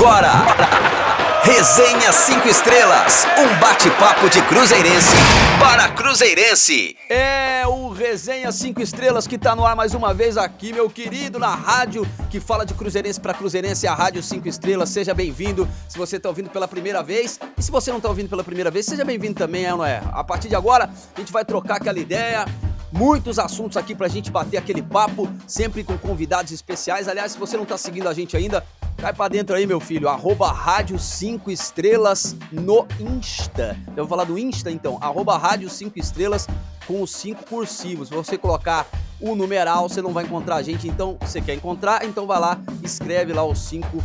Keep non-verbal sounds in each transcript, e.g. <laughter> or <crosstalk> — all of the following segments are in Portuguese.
agora. Resenha 5 Estrelas, um bate-papo de Cruzeirense para Cruzeirense. É o Resenha 5 Estrelas que tá no ar mais uma vez aqui, meu querido, na rádio que fala de Cruzeirense para Cruzeirense, a Rádio 5 Estrelas. Seja bem-vindo se você tá ouvindo pela primeira vez. E se você não tá ouvindo pela primeira vez, seja bem-vindo também, é ou não é? A partir de agora, a gente vai trocar aquela ideia, muitos assuntos aqui pra gente bater aquele papo, sempre com convidados especiais. Aliás, se você não tá seguindo a gente ainda, cai pra dentro aí, meu filho. Arroba Rádio 5 Estrelas no Insta. Eu vou falar do Insta, então. Arroba Rádio 5 Estrelas com os 5 cursivos. Se você colocar o numeral, você não vai encontrar a gente. Então, você quer encontrar? Então vai lá, escreve lá os 5 uh,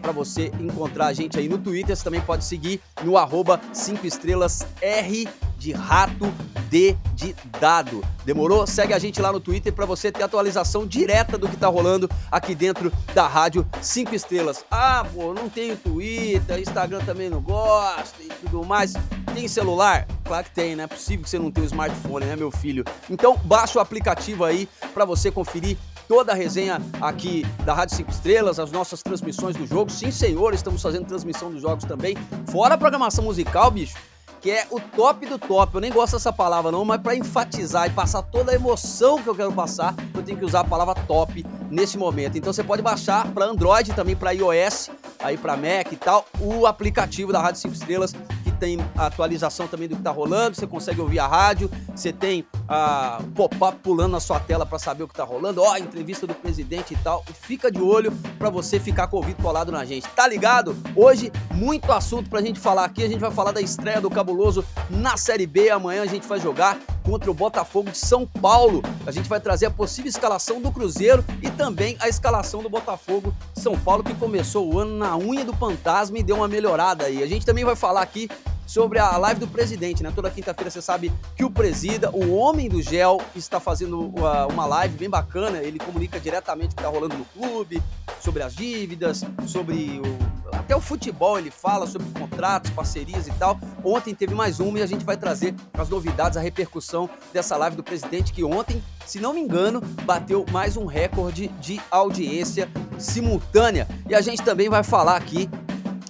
para você encontrar a gente aí no Twitter. Você também pode seguir no arroba 5 estrelas R de rato D de dado. Demorou? Segue a gente lá no Twitter para você ter atualização direta do que tá rolando aqui dentro da rádio 5 estrelas. Ah, pô, não tenho Twitter, Instagram também não gosto e tudo mais. Tem celular? Claro que tem, né? É possível que você não tenha um smartphone, né, meu filho? Então, baixa o aplicativo aí para você conferir toda a resenha aqui da Rádio 5 Estrelas, as nossas transmissões do jogo. Sim, senhor, estamos fazendo transmissão dos jogos também. Fora a programação musical, bicho que é o top do top. Eu nem gosto dessa palavra não, mas para enfatizar e passar toda a emoção que eu quero passar, eu tenho que usar a palavra top nesse momento. Então você pode baixar para Android, também para iOS, aí para Mac e tal, o aplicativo da Rádio 5 Estrelas tem a atualização também do que tá rolando, você consegue ouvir a rádio, você tem a uh, pop-up pulando na sua tela para saber o que tá rolando, ó, entrevista do presidente e tal. Fica de olho para você ficar com o ouvido colado na gente. Tá ligado? Hoje, muito assunto pra gente falar aqui. A gente vai falar da estreia do Cabuloso na Série B. Amanhã a gente vai jogar contra o Botafogo de São Paulo. A gente vai trazer a possível escalação do Cruzeiro e também a escalação do Botafogo de São Paulo, que começou o ano na unha do fantasma e deu uma melhorada aí. A gente também vai falar aqui sobre a live do presidente, né? Toda quinta-feira você sabe que o presida, o homem do gel, está fazendo uma live bem bacana. Ele comunica diretamente o que está rolando no clube, sobre as dívidas, sobre o, até o futebol ele fala sobre contratos, parcerias e tal. Ontem teve mais uma e a gente vai trazer as novidades, a repercussão dessa live do presidente que ontem, se não me engano, bateu mais um recorde de audiência simultânea. E a gente também vai falar aqui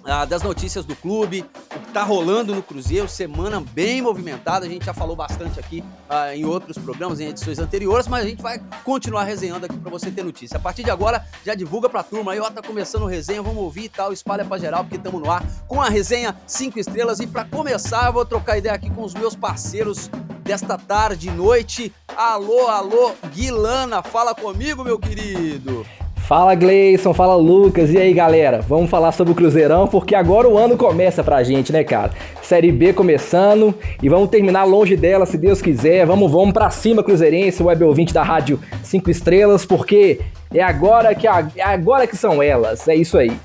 ah, das notícias do clube, tá rolando no Cruzeiro, semana bem movimentada. A gente já falou bastante aqui ah, em outros programas, em edições anteriores, mas a gente vai continuar resenhando aqui para você ter notícia. A partir de agora, já divulga pra turma aí, ó, tá começando resenha, vamos ouvir e tal, espalha pra geral, porque estamos no ar com a resenha 5 estrelas. E para começar, eu vou trocar ideia aqui com os meus parceiros desta tarde e noite. Alô, alô, Guilana, fala comigo, meu querido. Fala Gleison, fala Lucas, e aí galera? Vamos falar sobre o Cruzeirão porque agora o ano começa pra gente, né, cara? Série B começando e vamos terminar longe dela, se Deus quiser. Vamos, vamos pra cima, Cruzeirense, web ouvinte da Rádio 5 Estrelas, porque é agora que, é agora que são elas, é isso aí.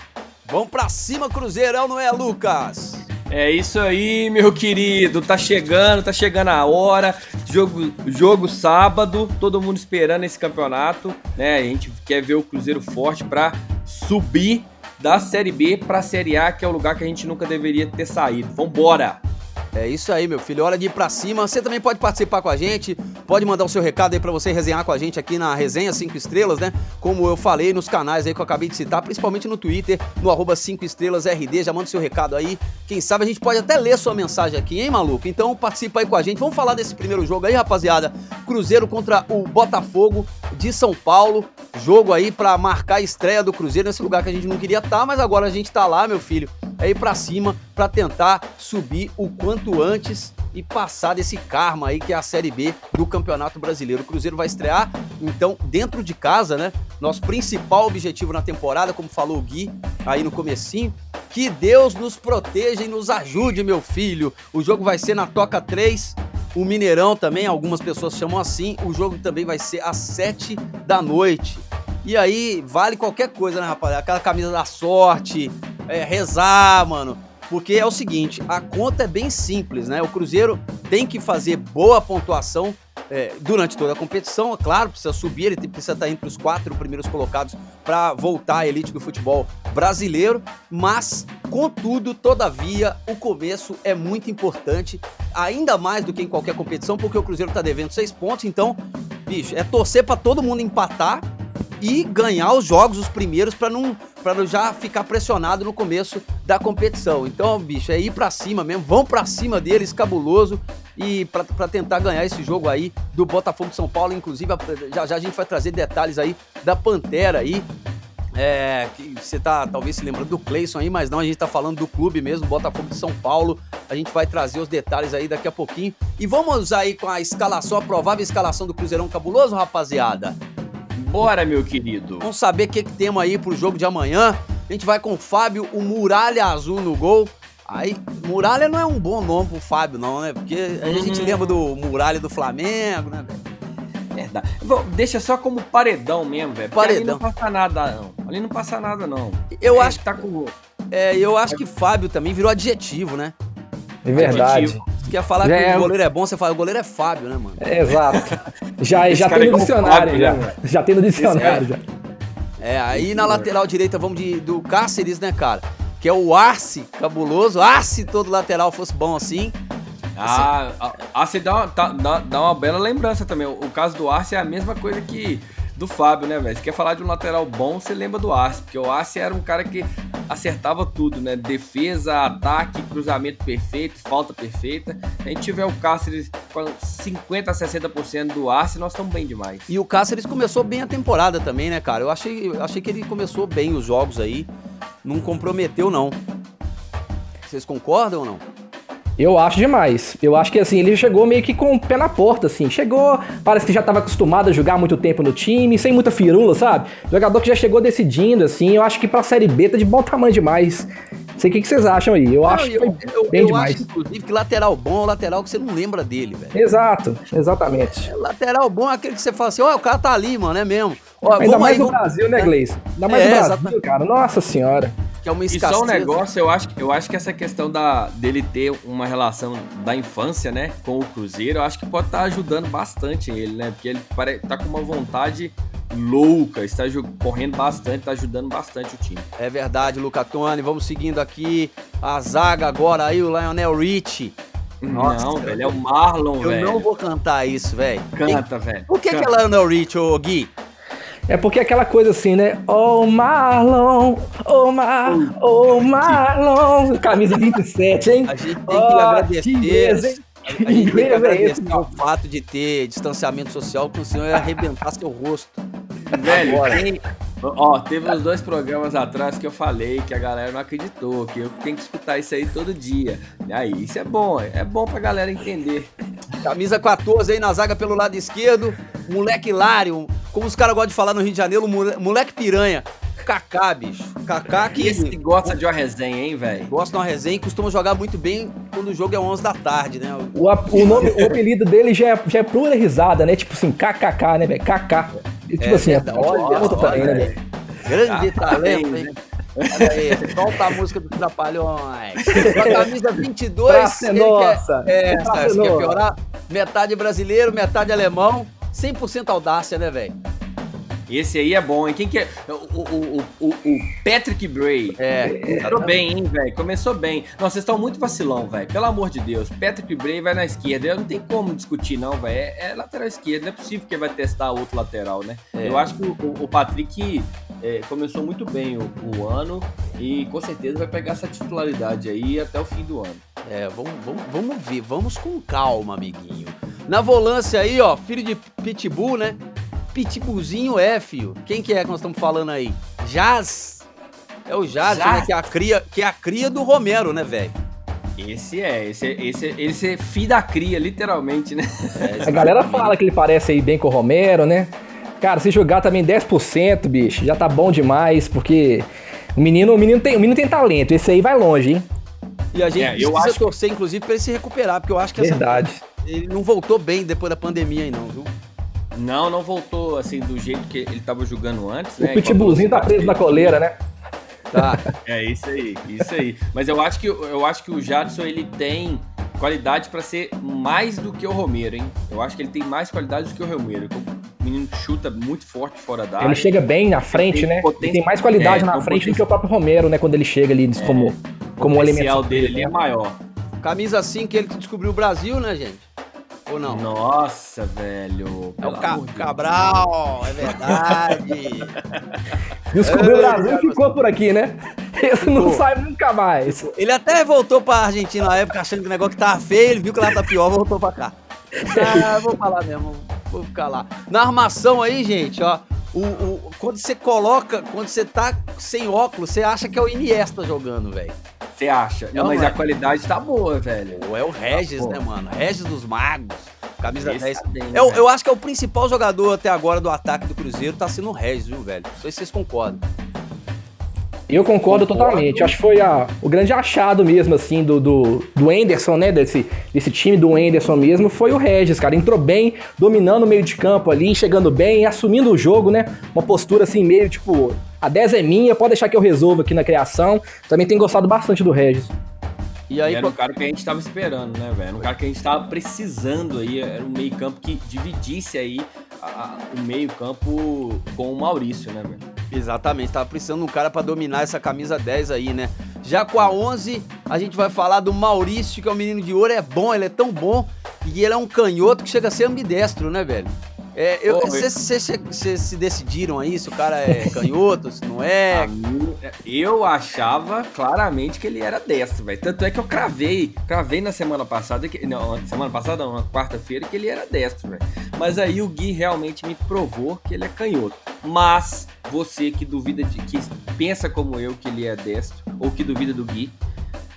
Vamos pra cima, Cruzeirão, não é, Lucas? É isso aí, meu querido. Tá chegando, tá chegando a hora. Jogo, jogo sábado, todo mundo esperando esse campeonato, né? A gente quer ver o Cruzeiro forte para subir da Série B para a Série A, que é o lugar que a gente nunca deveria ter saído. Vambora! É isso aí, meu filho. Hora de ir pra cima. Você também pode participar com a gente. Pode mandar o seu recado aí pra você resenhar com a gente aqui na Resenha 5 Estrelas, né? Como eu falei nos canais aí que eu acabei de citar, principalmente no Twitter, no arroba 5 Estrelas RD. Já manda o seu recado aí. Quem sabe a gente pode até ler sua mensagem aqui, hein, maluco? Então participa aí com a gente. Vamos falar desse primeiro jogo aí, rapaziada. Cruzeiro contra o Botafogo de São Paulo. Jogo aí pra marcar a estreia do Cruzeiro nesse lugar que a gente não queria estar, tá, mas agora a gente tá lá, meu filho é ir para cima para tentar subir o quanto antes e passar desse karma aí que é a Série B do Campeonato Brasileiro. O Cruzeiro vai estrear, então, dentro de casa, né? Nosso principal objetivo na temporada, como falou o Gui aí no comecinho, que Deus nos proteja e nos ajude, meu filho. O jogo vai ser na Toca 3, o Mineirão também, algumas pessoas chamam assim. O jogo também vai ser às 7 da noite. E aí, vale qualquer coisa, né, rapaz? Aquela camisa da sorte, é, rezar, mano. Porque é o seguinte, a conta é bem simples, né? O Cruzeiro tem que fazer boa pontuação é, durante toda a competição, é claro, precisa subir, ele precisa estar entre os quatro primeiros colocados para voltar à elite do futebol brasileiro, mas, contudo, todavia, o começo é muito importante, ainda mais do que em qualquer competição, porque o Cruzeiro está devendo seis pontos, então, bicho, é torcer para todo mundo empatar e ganhar os jogos, os primeiros, para não para já ficar pressionado no começo da competição. Então, bicho, é ir para cima mesmo, vão para cima deles, cabuloso, e para tentar ganhar esse jogo aí do Botafogo de São Paulo. Inclusive, já já a gente vai trazer detalhes aí da Pantera aí. É, você tá talvez se lembrando do Cleison aí, mas não, a gente tá falando do clube mesmo, Botafogo de São Paulo. A gente vai trazer os detalhes aí daqui a pouquinho. E vamos aí com a escalação, a provável escalação do Cruzeirão Cabuloso, rapaziada. Bora, meu querido. Vamos saber o que, que temos aí pro jogo de amanhã. A gente vai com o Fábio, o Muralha Azul no gol. Aí, Muralha não é um bom nome pro Fábio, não, né? Porque a gente uhum. lembra do Muralha do Flamengo, né, velho? Verdade. Deixa só como paredão mesmo, velho. Paredão. Ali não passa nada, não. Ali não passa nada, não. Eu é, acho que tá com. É, eu acho que Fábio também virou adjetivo, né? É verdade. Você quer falar já que é... o goleiro é bom, você fala, o goleiro é Fábio, né, mano? <laughs> É, exato. já, já tem no dicionário, Fábio, já. Né, já tem no dicionário, já. É, aí na lateral direita vamos de, do Cáceres, né, cara? Que é o Arce, cabuloso. Arce todo lateral fosse bom assim. Ah, você dá uma, tá, dá, dá uma bela lembrança também. O, o caso do Arce é a mesma coisa que do Fábio, né, velho? Se quer falar de um lateral bom, você lembra do Arce, porque o Arce era um cara que acertava tudo, né? Defesa, ataque, cruzamento perfeito, falta perfeita. A gente tiver o Cáceres com 50 a 60% do Arce, nós estamos bem demais. E o Cáceres começou bem a temporada também, né, cara? Eu achei, achei que ele começou bem os jogos aí. Não comprometeu, não. Vocês concordam ou não? Eu acho demais. Eu acho que assim, ele chegou meio que com o pé na porta, assim. Chegou, parece que já estava acostumado a jogar muito tempo no time, sem muita firula, sabe? Jogador que já chegou decidindo, assim. Eu acho que pra Série B tá de bom tamanho demais. Não sei o que, que vocês acham aí. Eu não, acho eu, que eu, bem eu demais. Acho, inclusive, que lateral bom é o lateral que você não lembra dele, velho. Exato, exatamente. É, lateral bom é aquele que você fala assim, ó, oh, o cara tá ali, mano, é mesmo. Ó, Ainda mais aí, no vamos... Brasil, né, Gleice? Ainda mais é, no Brasil, exatamente. cara. Nossa senhora que é uma escassez. E só um negócio, eu acho, eu acho que essa questão da, dele ter uma relação da infância, né, com o Cruzeiro, eu acho que pode estar tá ajudando bastante ele, né? Porque ele pare, tá com uma vontade louca, está correndo bastante, está ajudando bastante o time. É verdade, Luca Toni. Vamos seguindo aqui a zaga agora aí, o Lionel Richie. Nossa, não, velho, é o Marlon, eu velho. Eu não vou cantar isso, velho. Canta, velho. Por que, que é Lionel Richie, ô Gui? É porque é aquela coisa assim, né? Oh Marlon, oh Mar, oh Marlon. Camisa 27, hein? A gente tem que oh, agradecer. a gente tem que <laughs> agradecer o fato de ter distanciamento social, que o senhor ia arrebentar seu rosto. Velho, Agora. Ó, teve uns dois programas atrás que eu falei que a galera não acreditou, que eu tenho que escutar isso aí todo dia. E aí, isso é bom, é bom pra galera entender. Camisa 14 aí na zaga pelo lado esquerdo, moleque hilário, como os caras gostam de falar no Rio de Janeiro, moleque piranha. Kaká, bicho. Kaká que. Esse que gosta de uma resenha, hein, velho? Gosta de uma resenha e costuma jogar muito bem quando o jogo é 11 da tarde, né? O, o, nome, o apelido dele já é, já é pura risada, né? Tipo assim, KKK, né, velho? KK. Tipo é, assim, olha, olha, olha, né, velho? Grande ah, talento, hein? Olha aí, solta a música dos Trapalhões. Com a camisa 22, Praça ele nossa. quer, é, Praça quer piorar? Metade brasileiro, metade alemão. 100% audácia, né, velho? Esse aí é bom, hein? Quem que é? O, o, o, o Patrick Bray. É. Começou bem, hein, velho? Começou bem. Nossa, vocês estão muito vacilão, velho. Pelo amor de Deus. Patrick Bray vai na esquerda. Não tem como discutir, não, velho. É, é, lateral esquerda. Não é possível que ele vai testar outro lateral, né? É. Eu acho que o, Patrick é, começou muito bem o, o, ano e com certeza vai pegar essa titularidade aí até o fim do ano. É, vamos, vamos, vamos ver. Vamos com calma, amiguinho. Na volância aí, ó, filho de Pitbull, né? Pitbullzinho é, filho. Quem que é que nós estamos falando aí? Jazz. É o Jazz, Jazz. né? Que é, a cria, que é a cria do Romero, né, velho? Esse é, esse, é, esse, é, esse é filho da cria, literalmente, né? É, a galera fala que ele parece aí bem com o Romero, né? Cara, se jogar também 10%, bicho, já tá bom demais, porque o menino, o menino, tem, o menino tem talento, esse aí vai longe, hein? E a gente é, precisa acho... torcer, inclusive, pra ele se recuperar, porque eu acho que Verdade. Essa, ele não voltou bem depois da pandemia aí, não, viu? Não, não voltou assim do jeito que ele tava jogando antes, né? O pitbullzinho tá preso na coleira, né? Tá. <laughs> É isso aí, isso aí. Mas eu acho que eu acho que o Jadson ele tem qualidade para ser mais do que o Romero, hein? Eu acho que ele tem mais qualidade do que o Romero. O menino chuta muito forte fora da área. Ele chega bem na frente, né? Ele tem mais qualidade é, na frente do que o próprio Romero, né? Quando ele chega ali é, como, como o elemento. dele ali é maior. Camisa 5 ele que descobriu o Brasil, né, gente? Ou não? Nossa, velho. É o Ca Cabral, é verdade. <laughs> Descobriu o Brasil e ficou por aqui, né? <laughs> Esse não sai nunca mais. Ele até voltou pra Argentina na época, achando que o negócio que tava feio, ele viu que lá tá pior, voltou pra cá. Ah, vou falar mesmo, vou ficar lá. Na armação aí, gente, ó. O, o, quando você coloca, quando você tá sem óculos, você acha que é o Iniesta jogando, velho. Você acha? Não, mas é. a qualidade tá boa, velho. Pô, é o Regis, tá né, mano? Regis dos Magos. Camisa Esse 10. Tá bem, eu, eu acho que é o principal jogador até agora do ataque do Cruzeiro, tá sendo o Regis, viu, velho? Não sei se vocês concordam. Eu concordo, concordo, totalmente. Acho que foi a, o grande achado mesmo, assim, do, do, do Anderson, né? Desse, desse time do Anderson mesmo, foi o Regis, cara. Entrou bem, dominando o meio de campo ali, chegando bem, assumindo o jogo, né? Uma postura assim, meio tipo, a 10 é minha, pode deixar que eu resolva aqui na criação. Também tem gostado bastante do Regis. E aí, e era um cara que a gente tava esperando, né, velho? Um cara que a gente tava precisando aí, era um meio-campo que dividisse aí a, a, o meio-campo com o Maurício, né, velho? Exatamente, tava precisando de um cara para dominar essa camisa 10 aí, né? Já com a 11, a gente vai falar do Maurício, que é um menino de ouro, é bom, ele é tão bom, e ele é um canhoto que chega a ser ambidestro, né, velho? Vocês é, se decidiram aí se o cara é <laughs> canhoto, se não é? eu achava claramente que ele era destro, velho. Tanto é que eu cravei, cravei na semana passada, que, não, semana passada, na quarta-feira, que ele era destro, velho. Mas aí o Gui realmente me provou que ele é canhoto. Mas você que duvida de, que pensa como eu que ele é destro, ou que duvida do Gui,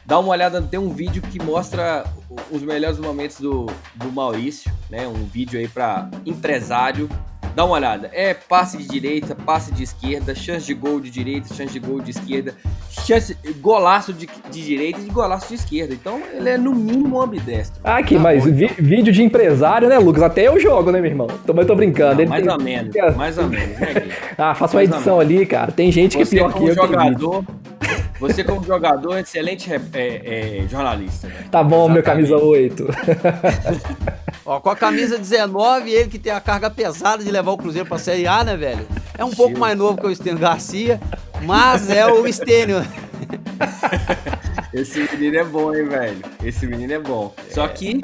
dá uma olhada, tem um vídeo que mostra os melhores momentos do, do Maurício, né? Um vídeo aí para empresário. Dá uma olhada. É passe de direita, passe de esquerda, chance de gol de direita, chance de gol de esquerda, chance, golaço de, de direita e golaço de esquerda. Então ele é no mínimo ambidestro. Ah, aqui, tá mas vi, vídeo de empresário, né, Lucas? Até eu jogo, né, meu irmão? Também tô brincando. Não, mais tem... ou menos, mais ou menos, né, <laughs> Ah, faça uma edição ali, cara. Tem gente que é pior que eu. Jogador, você, como jogador, é excelente é, é, jornalista. Tá bom, Exatamente. meu camisa 8. Ó, com a camisa 19, ele que tem a carga pesada de levar o Cruzeiro pra Série A, né, velho? É um pouco mais novo que o Estênio Garcia, mas é o Estênio. Esse menino é bom, hein, velho? Esse menino é bom. É. Só que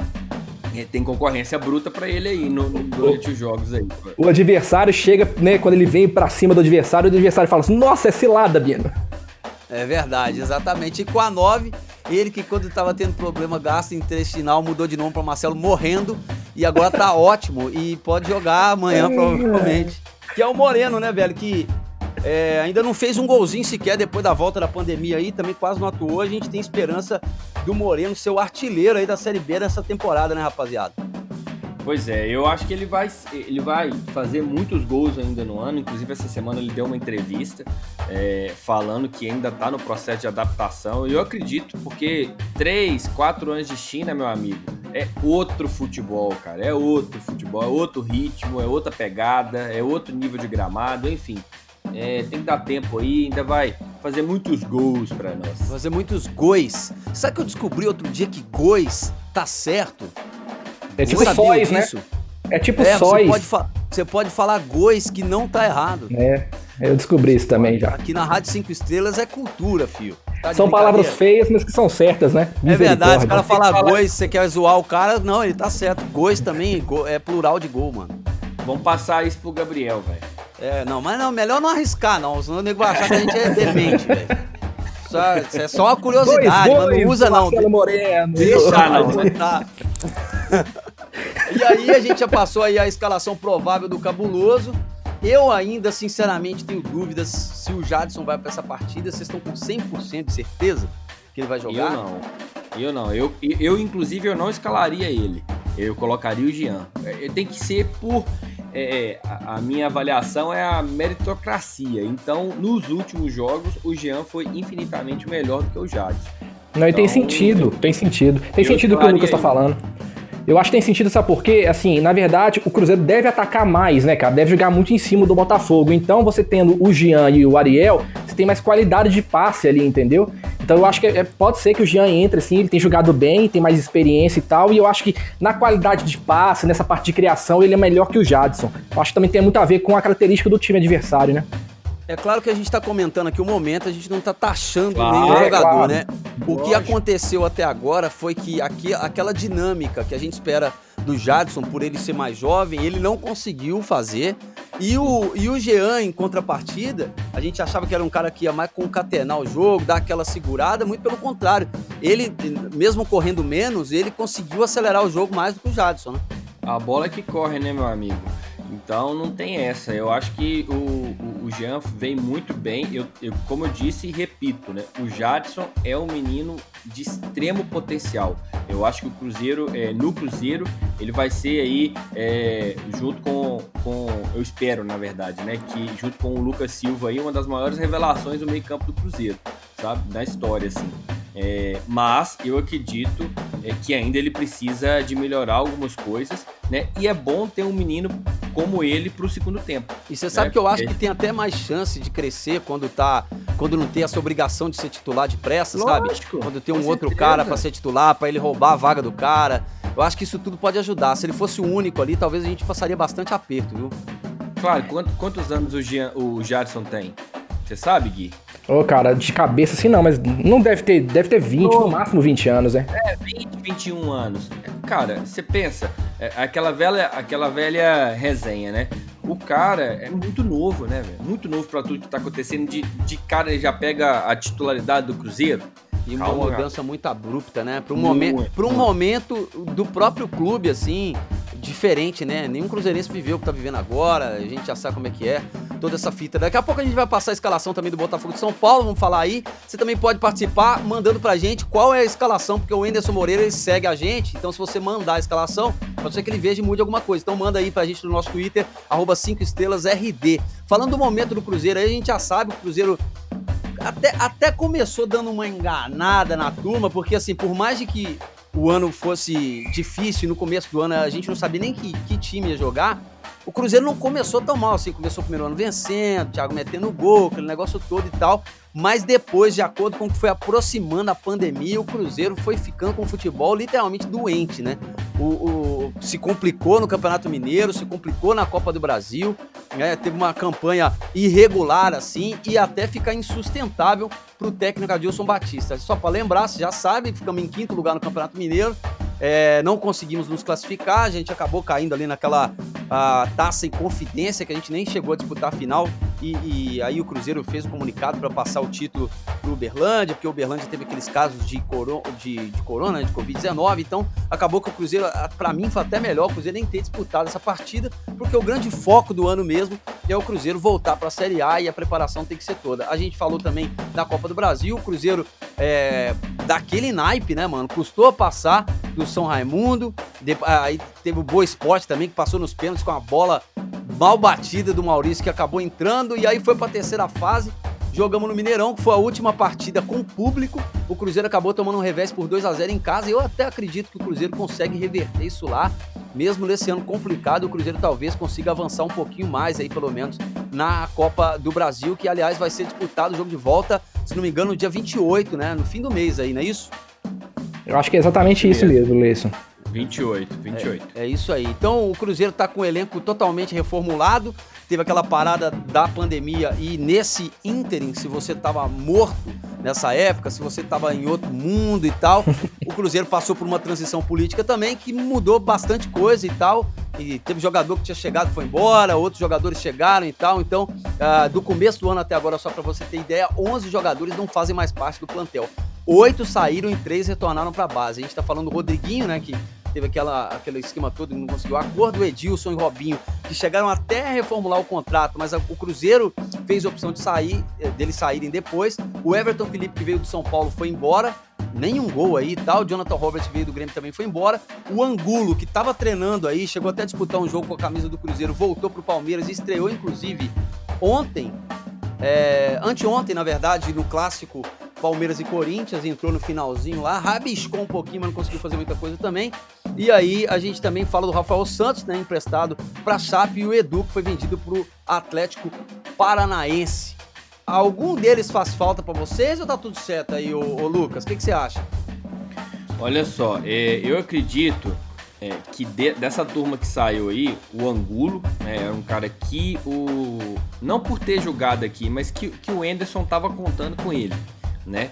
é, tem concorrência bruta para ele aí no, no, durante os jogos aí. O adversário chega, né, quando ele vem para cima do adversário, o adversário fala assim: "Nossa, é cilada, Bino". É verdade, exatamente. E com a 9, ele que quando estava tendo problema gastrointestinal mudou de nome para Marcelo morrendo e agora tá <laughs> ótimo e pode jogar amanhã provavelmente. Que é o Moreno, né, velho, que é, ainda não fez um golzinho sequer depois da volta da pandemia aí, também quase não atuou. A gente tem esperança do Moreno ser o artilheiro aí da Série B nessa temporada, né, rapaziada? Pois é, eu acho que ele vai, ele vai fazer muitos gols ainda no ano. Inclusive, essa semana ele deu uma entrevista é, falando que ainda está no processo de adaptação. E eu acredito, porque três, quatro anos de China, meu amigo, é outro futebol, cara. É outro futebol, é outro ritmo, é outra pegada, é outro nível de gramado, enfim. É, tem que dar tempo aí, ainda vai fazer muitos gols para nós. Fazer muitos gols. Sabe que eu descobri outro dia que gols tá certo? É tipo sóis, né? É tipo é, sóis. Você pode, você pode falar gois que não tá errado. É, eu descobri isso também já. Aqui na Rádio 5 Estrelas é cultura, fio. Tá são palavras feias, mas que são certas, né? É verdade, o cara fala gois, você quer zoar o cara, não, ele tá certo. Gois também é plural de gol, mano. Vamos passar isso pro Gabriel, velho. É, não, mas não, melhor não arriscar, não, senão o nego vai achar que a gente é demente, velho. Isso é só uma curiosidade, dois, dois, mas não usa não. Marcelo Moreno. Deixa, não. Tá. <laughs> e aí a gente já passou aí a escalação provável do Cabuloso. Eu ainda, sinceramente, tenho dúvidas se o Jadson vai para essa partida. Vocês estão com 100% de certeza que ele vai jogar? Eu não. Eu não. Eu, eu, inclusive, eu não escalaria ele. Eu colocaria o Jean. É, tem que ser por... É, é a minha avaliação é a meritocracia. Então, nos últimos jogos, o Jean foi infinitamente melhor do que o Jadson. Não, e tem então, sentido, tem sentido. Tem sentido o que o Lucas está falando. Eu acho que tem sentido, sabe por quê? Assim, na verdade, o Cruzeiro deve atacar mais, né, cara? Deve jogar muito em cima do Botafogo. Então, você tendo o Jean e o Ariel, você tem mais qualidade de passe ali, entendeu? Então, eu acho que é, pode ser que o Jean entre, assim, ele tem jogado bem, tem mais experiência e tal. E eu acho que na qualidade de passe, nessa parte de criação, ele é melhor que o Jadson. Eu acho que também tem muito a ver com a característica do time adversário, né? É claro que a gente está comentando aqui o momento, a gente não está taxando claro, nenhum jogador, é claro. né? O Lógico. que aconteceu até agora foi que aqui, aquela dinâmica que a gente espera do Jadson, por ele ser mais jovem, ele não conseguiu fazer. E o, e o Jean, em contrapartida, a gente achava que era um cara que ia mais concatenar o jogo, dar aquela segurada, muito pelo contrário. Ele, mesmo correndo menos, ele conseguiu acelerar o jogo mais do que o Jadson, né? A bola que corre, né, meu amigo? Então não tem essa. Eu acho que o, o, Jean vem muito bem. Eu, eu, como eu disse e repito, né? O Jadson é um menino de extremo potencial. Eu acho que o Cruzeiro, é, no Cruzeiro, ele vai ser aí, é, junto com, com. Eu espero, na verdade, né? Que junto com o Lucas Silva aí, uma das maiores revelações do meio-campo do Cruzeiro, sabe? Da história, assim. É, mas eu acredito é, que ainda ele precisa de melhorar algumas coisas, né? E é bom ter um menino como ele para o segundo tempo. E você sabe né? que eu acho que tem até mais chance de crescer quando tá, quando não tem essa obrigação de ser titular de pressa, Lógico, sabe? Quando tem um outro certeza. cara para ser titular, para ele roubar a vaga do cara. Eu acho que isso tudo pode ajudar. Se ele fosse o único ali, talvez a gente passaria bastante aperto, viu? Claro, quantos, quantos anos o, Jean, o Jadson tem? Você sabe, Gui? Ô, oh, cara, de cabeça assim não, mas não deve ter, deve ter 20, oh. no máximo 20 anos, né? É, 20, 21 anos. Cara, você pensa, é, aquela velha, aquela velha resenha, né? O cara é muito novo, né, velho? Muito novo para tudo que tá acontecendo. De, de cara ele já pega a titularidade do Cruzeiro. E uma Calma, mudança cara. muito abrupta, né? Para um, momento, pra um momento do próprio clube, assim, diferente, né? Nenhum cruzeirense viveu o que tá vivendo agora, a gente já sabe como é que é, toda essa fita. Daqui a pouco a gente vai passar a escalação também do Botafogo de São Paulo, vamos falar aí. Você também pode participar mandando pra gente qual é a escalação, porque o Enderson Moreira ele segue a gente, então se você mandar a escalação, pode ser que ele veja e mude alguma coisa. Então manda aí pra gente no nosso Twitter, arroba 5 estrelas RD. Falando do momento do Cruzeiro aí, a gente já sabe, o Cruzeiro até, até começou dando uma enganada na turma, porque assim, por mais de que o ano fosse difícil, no começo do ano a gente não sabia nem que, que time ia jogar, o Cruzeiro não começou tão mal assim. Começou o primeiro ano vencendo, o Thiago metendo gol, aquele negócio todo e tal. Mas depois, de acordo com o que foi aproximando a pandemia, o Cruzeiro foi ficando com o futebol literalmente doente, né? O, o se complicou no Campeonato Mineiro, se complicou na Copa do Brasil, né? teve uma campanha irregular assim e até ficar insustentável para o técnico Adilson Batista. Só para lembrar, você já sabe, ficamos em quinto lugar no Campeonato Mineiro, é, não conseguimos nos classificar, a gente acabou caindo ali naquela a, taça em confidência, que a gente nem chegou a disputar a final. E, e aí o Cruzeiro fez um comunicado para passar o título para Uberlândia, porque o Uberlândia teve aqueles casos de, coro, de, de corona, de Covid-19. Então acabou que o Cruzeiro, para mim, foi até melhor o Cruzeiro nem ter disputado essa partida, porque o grande foco do ano mesmo é o Cruzeiro voltar para a Série A e a preparação tem que ser toda. A gente falou também da Copa do Brasil, o Cruzeiro é, daquele naipe, né, mano? Custou passar do São Raimundo. Aí teve o Boa Esporte também, que passou nos pênaltis com a bola mal batida do Maurício, que acabou entrando. E aí foi para a terceira fase. Jogamos no Mineirão, que foi a última partida com público. O Cruzeiro acabou tomando um revés por 2 a 0 em casa. E eu até acredito que o Cruzeiro consegue reverter isso lá. Mesmo nesse ano complicado, o Cruzeiro talvez consiga avançar um pouquinho mais aí, pelo menos, na Copa do Brasil, que aliás vai ser disputado o jogo de volta, se não me engano, no dia 28, né? No fim do mês aí, não é isso? Eu acho que é exatamente isso mesmo, Leison. 28, 28. É, é, isso aí. Então o Cruzeiro está com o elenco totalmente reformulado. Teve aquela parada da pandemia e nesse ínterim, se você estava morto nessa época, se você estava em outro mundo e tal, <laughs> o Cruzeiro passou por uma transição política também que mudou bastante coisa e tal. E teve jogador que tinha chegado e foi embora, outros jogadores chegaram e tal. Então, uh, do começo do ano até agora, só para você ter ideia, 11 jogadores não fazem mais parte do plantel. Oito saíram e três retornaram para a base. A gente está falando do Rodriguinho, né, que teve aquela, aquele esquema todo e não conseguiu. Acordo do Edilson e Robinho, que chegaram até a reformular o contrato, mas a, o Cruzeiro fez a opção de sair, eh, deles saírem depois. O Everton Felipe, que veio do São Paulo, foi embora. Nenhum gol aí e tal. O Jonathan Roberts veio do Grêmio também foi embora. O Angulo, que estava treinando aí, chegou até a disputar um jogo com a camisa do Cruzeiro, voltou para o Palmeiras e estreou, inclusive, ontem é, anteontem, na verdade, no clássico Palmeiras e Corinthians, entrou no finalzinho lá, rabiscou um pouquinho, mas não conseguiu fazer muita coisa também. E aí a gente também fala do Rafael Santos, né, emprestado para Chape e o Edu, que foi vendido para o Atlético Paranaense. Algum deles faz falta para vocês ou tá tudo certo aí, ô, ô Lucas? O que, que, você acha? Olha só, é, eu acredito é, que de, dessa turma que saiu aí, o Angulo, né, era um cara que o. Não por ter jogado aqui, mas que, que o Anderson tava contando com ele, né?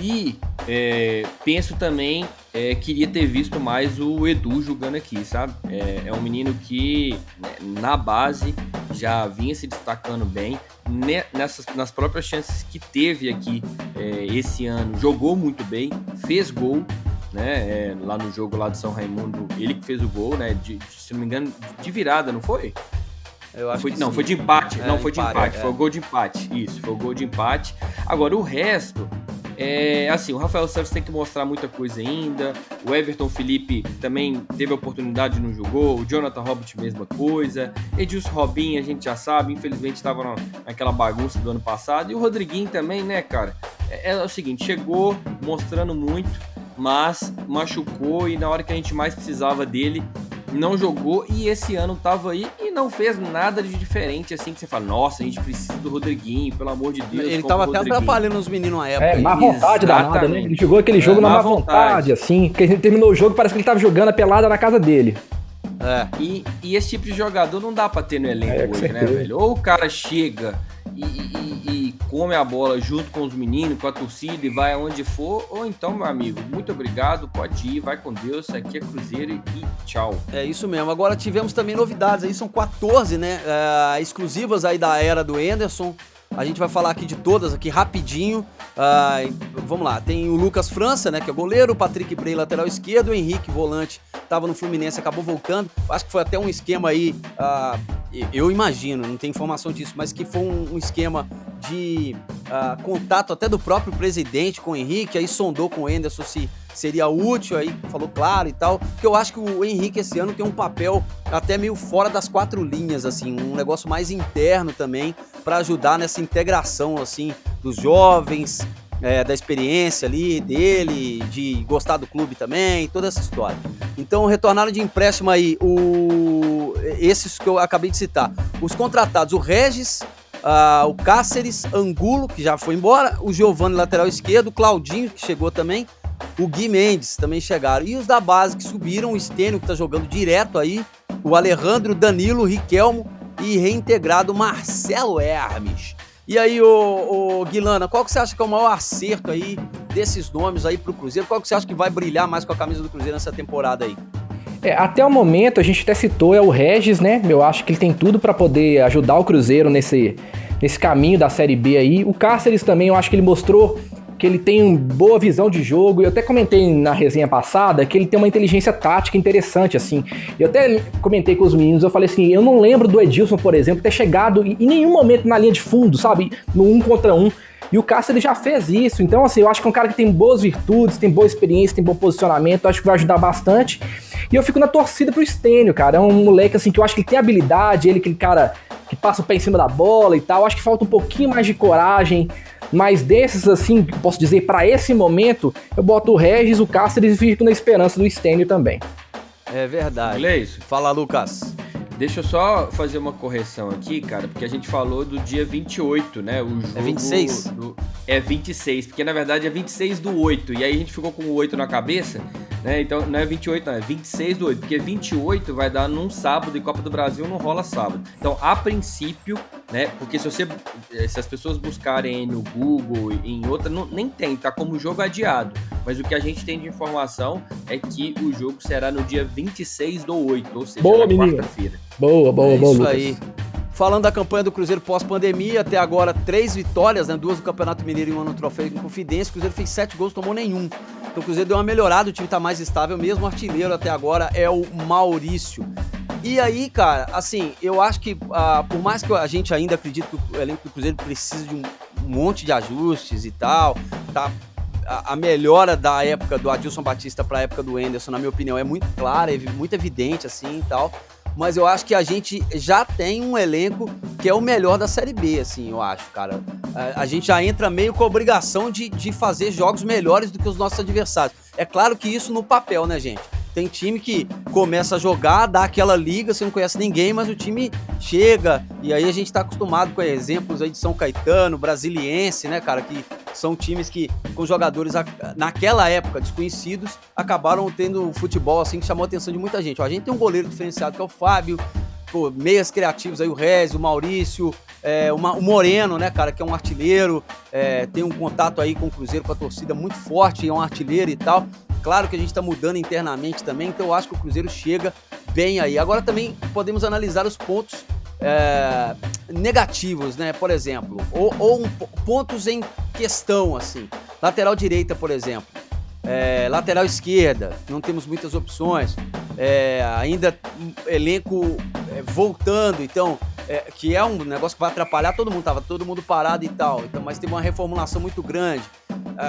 E é, penso também é, queria ter visto mais o Edu jogando aqui, sabe? É, é um menino que né, na base já vinha se destacando bem. Nessas, nas próprias chances que teve aqui é, esse ano, jogou muito bem, fez gol, né? É, lá no jogo lá de São Raimundo, ele que fez o gol, né? De, se não me engano, de virada, não foi? Eu acho foi, que não, sim. foi de empate. É, não, foi de empate, empate. é. Foi o gol de empate. Isso, foi o gol de empate. Agora, o resto. É, assim, o Rafael Santos tem que mostrar muita coisa ainda. O Everton Felipe também teve a oportunidade e não jogou. O Jonathan Hobbit, mesma coisa. Edilson Robin, a gente já sabe, infelizmente estava na- naquela bagunça do ano passado. E o Rodriguinho também, né, cara? É, é o seguinte, chegou mostrando muito, mas machucou e na hora que a gente mais precisava dele, não jogou e esse ano tava aí e não fez nada de diferente assim que você fala, nossa, a gente precisa do Rodriguinho, pelo amor de Deus. Ele tava até atrapalhando os meninos na época. É, má vontade danada, né? Exatamente. Ele jogou aquele jogo É, na má má vontade, vontade. assim. Porque a gente terminou o jogo, parece que ele tava jogando a pelada na casa dele. É. E, e esse tipo de jogador não dá pra ter no elenco É, hoje, né, velho? Ou o cara chega e, e- e come a bola junto com os meninos, com a torcida e vai aonde for, ou então, meu amigo, muito obrigado, pode ir, vai com Deus, aqui é Cruzeiro e tchau. É isso mesmo. Agora tivemos também novidades aí, são 14, né? é, exclusivas aí da era do Anderson. A gente vai falar aqui de todas aqui rapidinho. Ah, vamos lá, tem o Lucas França, né, que é goleiro, o Patrick Bray, lateral esquerdo, o Henrique, volante, tava no Fluminense, acabou voltando. Acho que foi até um esquema aí, ah, eu imagino, não tenho informação disso, mas que foi um, esquema de ah, contato até do próprio presidente com o Henrique, aí sondou com o Anderson se seria útil, aí falou claro e tal. Porque eu acho que o Henrique esse ano tem um papel até meio fora das quatro linhas, assim, um negócio mais interno também, para ajudar nessa integração, assim, dos jovens, é, da experiência ali dele, de gostar do clube também, toda essa história. Então retornaram de empréstimo aí o esses que eu acabei de citar. Os contratados, o Regis, ah, o Cáceres, Angulo, que já foi embora, o Giovanni, lateral esquerdo, o Claudinho, que chegou também, o Gui Mendes também chegaram. E os da base que subiram, o Stênio, que tá jogando direto aí, o Alejandro, Danilo, Riquelmo e reintegrado Marcelo Hermes. E aí, ô, ô Guilana, qual que você acha que é o maior acerto aí desses nomes aí pro Cruzeiro? Qual que você acha que vai brilhar mais com a camisa do Cruzeiro nessa temporada aí? É, até o momento, a gente até citou, é o Regis, né? Eu acho que ele tem tudo pra poder ajudar o Cruzeiro nesse, nesse caminho da Série B aí. O Cáceres também, eu acho que ele mostrou que ele tem uma boa visão de jogo. Eu até comentei na resenha passada que ele tem uma inteligência tática interessante, assim. Eu até comentei com os meninos, eu falei assim, eu não lembro do Edilson, por exemplo, ter chegado em nenhum momento na linha de fundo, sabe? No um contra um. E o Cássio ele já fez isso. Então, assim, eu acho que é um cara que tem boas virtudes, tem boa experiência, tem bom posicionamento. Acho que vai ajudar bastante. E eu fico na torcida pro Stênio, cara. É um moleque, assim, que eu acho que ele tem habilidade, ele, aquele cara que passa o pé em cima da bola e tal. Eu acho que falta um pouquinho mais de coragem. Mas desses, assim, posso dizer, pra esse momento, eu boto o Regis, o Cáceres e fico na esperança do Stênio também. É verdade. Olha isso. Fala, Lucas. Deixa eu só fazer uma correção aqui, cara, porque a gente falou do dia 28, né? O jogo É 26? do- é 26, porque na verdade é 26 do 8, e aí a gente ficou com o 8 na cabeça, né? Então não é 28, não, é 26 do 8, porque 28 vai dar num sábado e Copa do Brasil não rola sábado. Então, a princípio, né? Porque se você eh, se as pessoas buscarem no Google e em outra, não, nem tem, tá como jogo adiado. Mas o que a gente tem de informação é que o jogo será no dia 26 do 8, ou seja, Boa, na menino. quarta-feira. Boa, boa, é boa, isso Lucas. aí. Falando da campanha do Cruzeiro pós-pandemia, até agora três vitórias, né? Duas do Campeonato Mineiro e uma no Troféu com Confidência. O Cruzeiro fez sete gols, tomou nenhum. Então o Cruzeiro deu uma melhorada, o time tá mais estável mesmo. O artilheiro até agora é o Maurício. E aí, cara, assim, eu acho que ah, por mais que a gente ainda acredite que o elenco do Cruzeiro precisa de um, um monte de ajustes e tal, tá a, melhora da época do Adilson Batista para a época do Enderson, na minha opinião, é muito clara, é muito evidente assim e tal. Mas eu acho que a gente já tem um elenco que é o melhor da Série B, assim, eu acho, cara. A, a gente já entra meio com a obrigação de, de fazer jogos melhores do que os nossos adversários. É claro que isso no papel, né, gente? Tem time que começa a jogar, dá aquela liga, você não conhece ninguém, mas o time chega. E aí a gente tá acostumado com exemplos aí de São Caetano, Brasiliense, né, cara? Que são times que, com jogadores naquela época desconhecidos, acabaram tendo um futebol assim que chamou a atenção de muita gente. Ó, a gente tem um goleiro diferenciado que é o Fábio, pô, meias criativos aí, o Rez, o Maurício, é, uma- o Moreno, né, cara, que é um artilheiro, é, tem um contato aí com o Cruzeiro, com a torcida muito forte, é um artilheiro e tal. Claro que a gente está mudando internamente também, então eu acho que o Cruzeiro chega bem aí. Agora também podemos analisar os pontos é, negativos, né? Por exemplo, ou, ou um, pontos em questão, assim. Lateral direita, por exemplo. É, lateral esquerda, não temos muitas opções. É, ainda elenco é, voltando, então, é, que é um negócio que vai atrapalhar todo mundo, tava todo mundo parado e tal. Então, mas teve uma reformulação muito grande.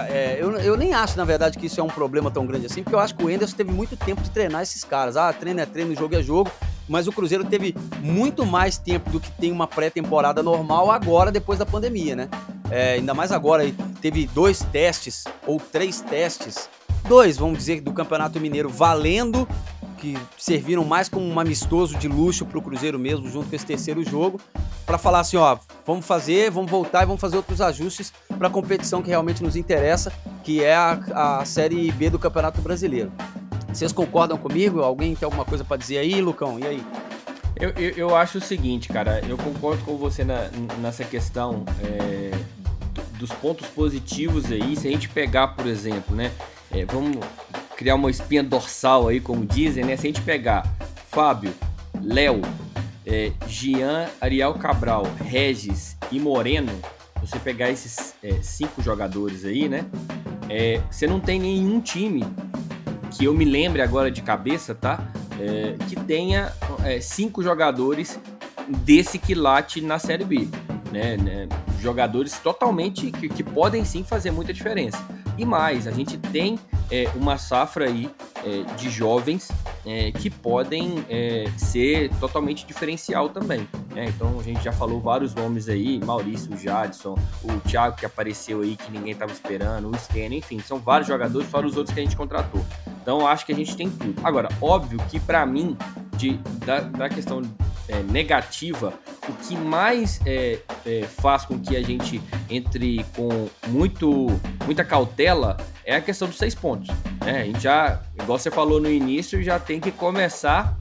É, eu, eu nem acho, na verdade, que isso é um problema tão grande assim, porque eu acho que o Enderson teve muito tempo de treinar esses caras. Ah, treino é treino, jogo é jogo mas o Cruzeiro teve muito mais tempo do que tem uma pré-temporada normal agora, depois da pandemia, né? É, ainda mais agora, teve dois testes, ou três testes, dois, vamos dizer, do Campeonato Mineiro valendo, que serviram mais como um amistoso de luxo para o Cruzeiro mesmo, junto com esse terceiro jogo, para falar assim, ó, vamos fazer, vamos voltar e vamos fazer outros ajustes para a competição que realmente nos interessa, que é a, a Série B do Campeonato Brasileiro. Vocês concordam comigo? Alguém tem alguma coisa para dizer aí, Lucão? E aí? Eu, eu, eu, acho o seguinte, cara, eu concordo com você na, nessa questão é, dos pontos positivos aí. Se a gente pegar, por exemplo, né, é, vamos criar uma espinha dorsal aí, como dizem, né? Se a gente pegar Fábio, Léo, é, Gian, Ariel Cabral, Regis e Moreno, você pegar esses é, cinco jogadores aí, né? É, você não tem nenhum time que eu me lembre agora de cabeça, tá? É, que tenha é, cinco jogadores desse quilate na Série B. Né, né? Jogadores totalmente que, que, podem sim fazer muita diferença. E mais, a gente tem é, uma safra aí é, de jovens é, que podem é, ser totalmente diferencial também. Né? Então a gente já falou vários nomes aí, Maurício, o Jadson, o Thiago que apareceu aí que ninguém estava esperando, o Sken, enfim, são vários jogadores, fora os outros que a gente contratou. Então acho que a gente tem tudo. Agora, óbvio que para mim, de, da, da questão é, negativa, o que mais é, é, faz com que a gente entre com muito, muita cautela é a questão dos seis pontos. Né? A gente já, igual você falou no início, já tem que começar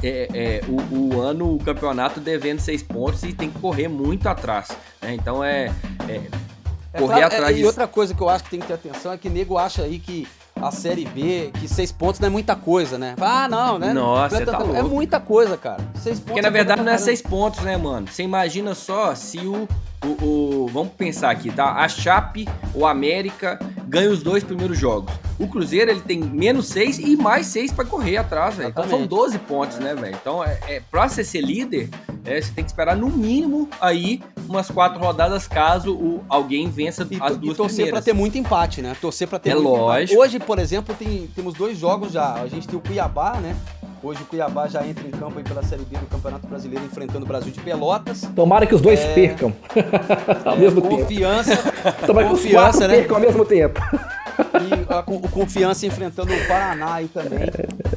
é, é, o, o, ano, o campeonato devendo seis pontos e tem que correr muito atrás. Né? Então é, é, correr atrás. E outra coisa que eu acho que tem que ter atenção é que nego acha aí que a Série B, que seis pontos não é muita coisa, né? Ah, não, né? Nossa, é, tá louco. é muita coisa, cara. Seis pontos. Porque na é verdade não é seis pontos, né, mano? Você imagina só se o, o, o, Vamos pensar aqui, tá? A Chape, o América ganha os dois primeiros jogos. O Cruzeiro ele tem menos seis e mais seis para correr atrás, velho. Então são 12 pontos, né, velho? Então, é, é, pra você ser líder, é, você tem que esperar no mínimo aí umas quatro rodadas caso o, alguém vença e, as duas e torcer para ter muito empate, né? Torcer para ter é muito lógico. empate. Hoje, por exemplo, tem, temos dois jogos já. A gente tem o Cuiabá, né? Hoje o Cuiabá já entra em campo aí pela Série B do Campeonato Brasileiro enfrentando o Brasil de Pelotas. Tomara que os dois é... percam <laughs> ao é, mesmo confiança, tempo. Tomara que os quatro né? percam ao mesmo tempo. E a, o Confiança enfrentando o Paraná aí também.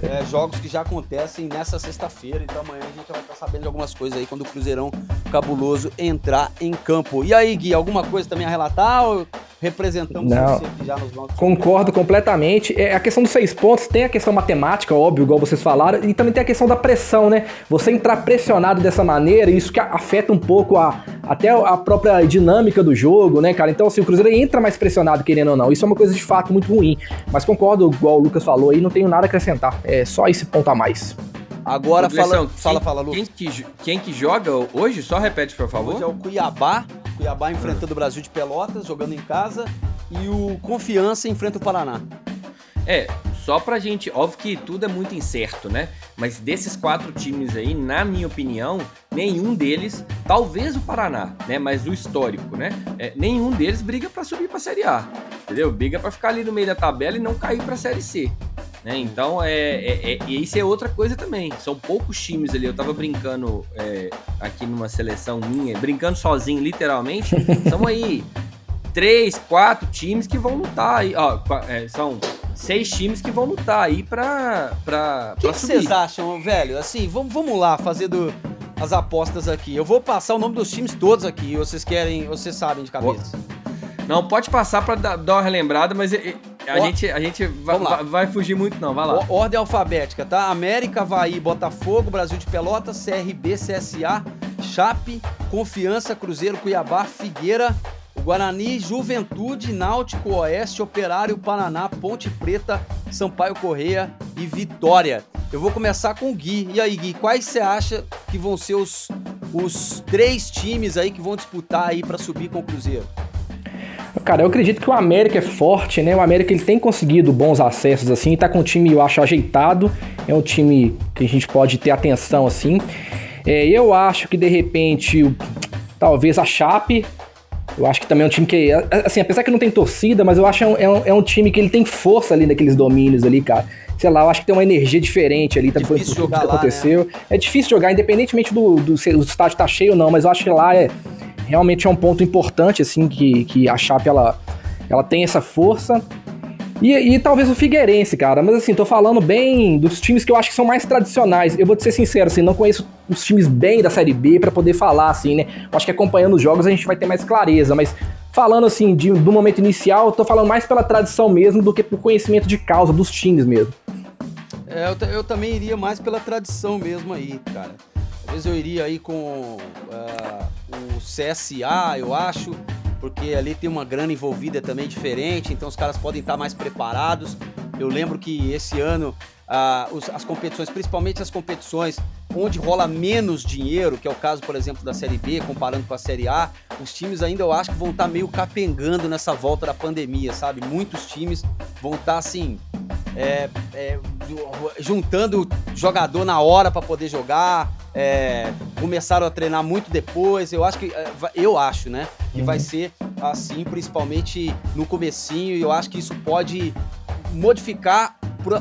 É, jogos que já acontecem nessa sexta-feira. Então amanhã a gente vai estar sabendo de algumas coisas aí quando o Cruzeirão Cabuloso entrar em campo. E aí, Gui, alguma coisa também a relatar? Ou representamos Não. já nos nossos. Concordo completamente. É, a questão dos seis pontos tem a questão matemática, óbvio, igual vocês falaram, e também tem a questão da pressão, né? Você entrar pressionado dessa maneira, isso que afeta um pouco a, até a própria dinâmica do jogo, né, cara? Então, assim, o Cruzeiro entra mais pressionado, querendo ou não. Isso é uma coisa de fato muito ruim. Mas concordo, igual o Lucas falou aí, não tenho nada a acrescentar. É só esse ponto a mais. Agora fala, fala, fala, Lucas. Quem que, quem que joga hoje? Só repete, por favor. Hoje é o Cuiabá. Cuiabá enfrentando o Brasil de Pelotas, jogando em casa. E o Confiança enfrenta o Paraná. É, só pra gente. Óbvio que tudo é muito incerto, né? Mas desses quatro times aí, na minha opinião, nenhum deles, talvez o Paraná, né? Mas o histórico, né? É, nenhum deles briga para subir pra Série A. Entendeu? Briga para ficar ali no meio da tabela e não cair pra Série C. Né? Então, é, é, é, e isso é outra coisa também. São poucos times ali. Eu tava brincando é, aqui numa seleção minha, brincando sozinho, literalmente. <laughs> São aí três, quatro times que vão lutar aí. Ó, é, são seis times que vão lutar aí pra, pra, O que vocês acham, velho? Assim, vamos, vamos lá, fazendo as apostas aqui. Eu vou passar o nome dos times todos aqui. Vocês querem, vocês sabem de cabeça. Não, pode passar pra dar uma relembrada, mas a, gente, a gente vai, vai, fugir muito, não. Vai lá. Ordem alfabética, tá? América, Havaí, Botafogo, Brasil de Pelotas, CRB, CSA, Chape, Confiança, Cruzeiro, Cuiabá, Figueira, Guarani, Juventude, Náutico, Oeste, Operário, Paraná, Ponte Preta, Sampaio Correia e Vitória. Eu vou começar com o Gui. E aí, Gui, quais você acha que vão ser os, os três times aí que vão disputar aí para subir com o Cruzeiro? Cara, eu acredito que o América é forte, né? O América ele tem conseguido bons acessos assim, tá com um time, eu acho, ajeitado. É um time que a gente pode ter atenção assim. É, eu acho que de repente, talvez a Chape. Eu acho que também é um time que, assim, apesar que não tem torcida, mas eu acho que é um, é um, é um time que ele tem força ali naqueles domínios ali, cara sei lá, eu acho que tem uma energia diferente ali, tá difícil jogar que aconteceu. Lá, né? É difícil jogar, independentemente do, do, se o estádio tá cheio ou não, mas eu acho que lá é realmente é um ponto importante, assim, que, que a Chape, ela, ela tem essa força. E, e, talvez o Figueirense, cara. Mas assim, tô falando bem dos times que eu acho que são mais tradicionais. Eu vou te ser sincero, assim, não conheço os times bem da Série B para poder falar, assim, né? Acho que acompanhando os jogos a gente vai ter mais clareza, mas falando assim, de, do momento inicial, eu tô falando mais pela tradição mesmo do que por conhecimento de causa dos times mesmo. É, eu, eu também iria mais pela tradição mesmo aí, cara. Talvez eu iria aí com uh, o CSA, eu acho, porque ali tem uma grana envolvida também diferente, então os caras podem estar mais preparados. Eu lembro que esse ano uh, os, as competições, principalmente as competições onde rola menos dinheiro, que é o caso, por exemplo, da Série B, comparando com a Série A, os times ainda eu acho que vão estar meio capengando nessa volta da pandemia, sabe? Muitos times vão estar assim. É, é, juntando jogador na hora para poder jogar, é, começaram a treinar muito depois. Eu acho que é, eu acho, né, que uhum. vai ser assim, principalmente no comecinho. E eu acho que isso pode modificar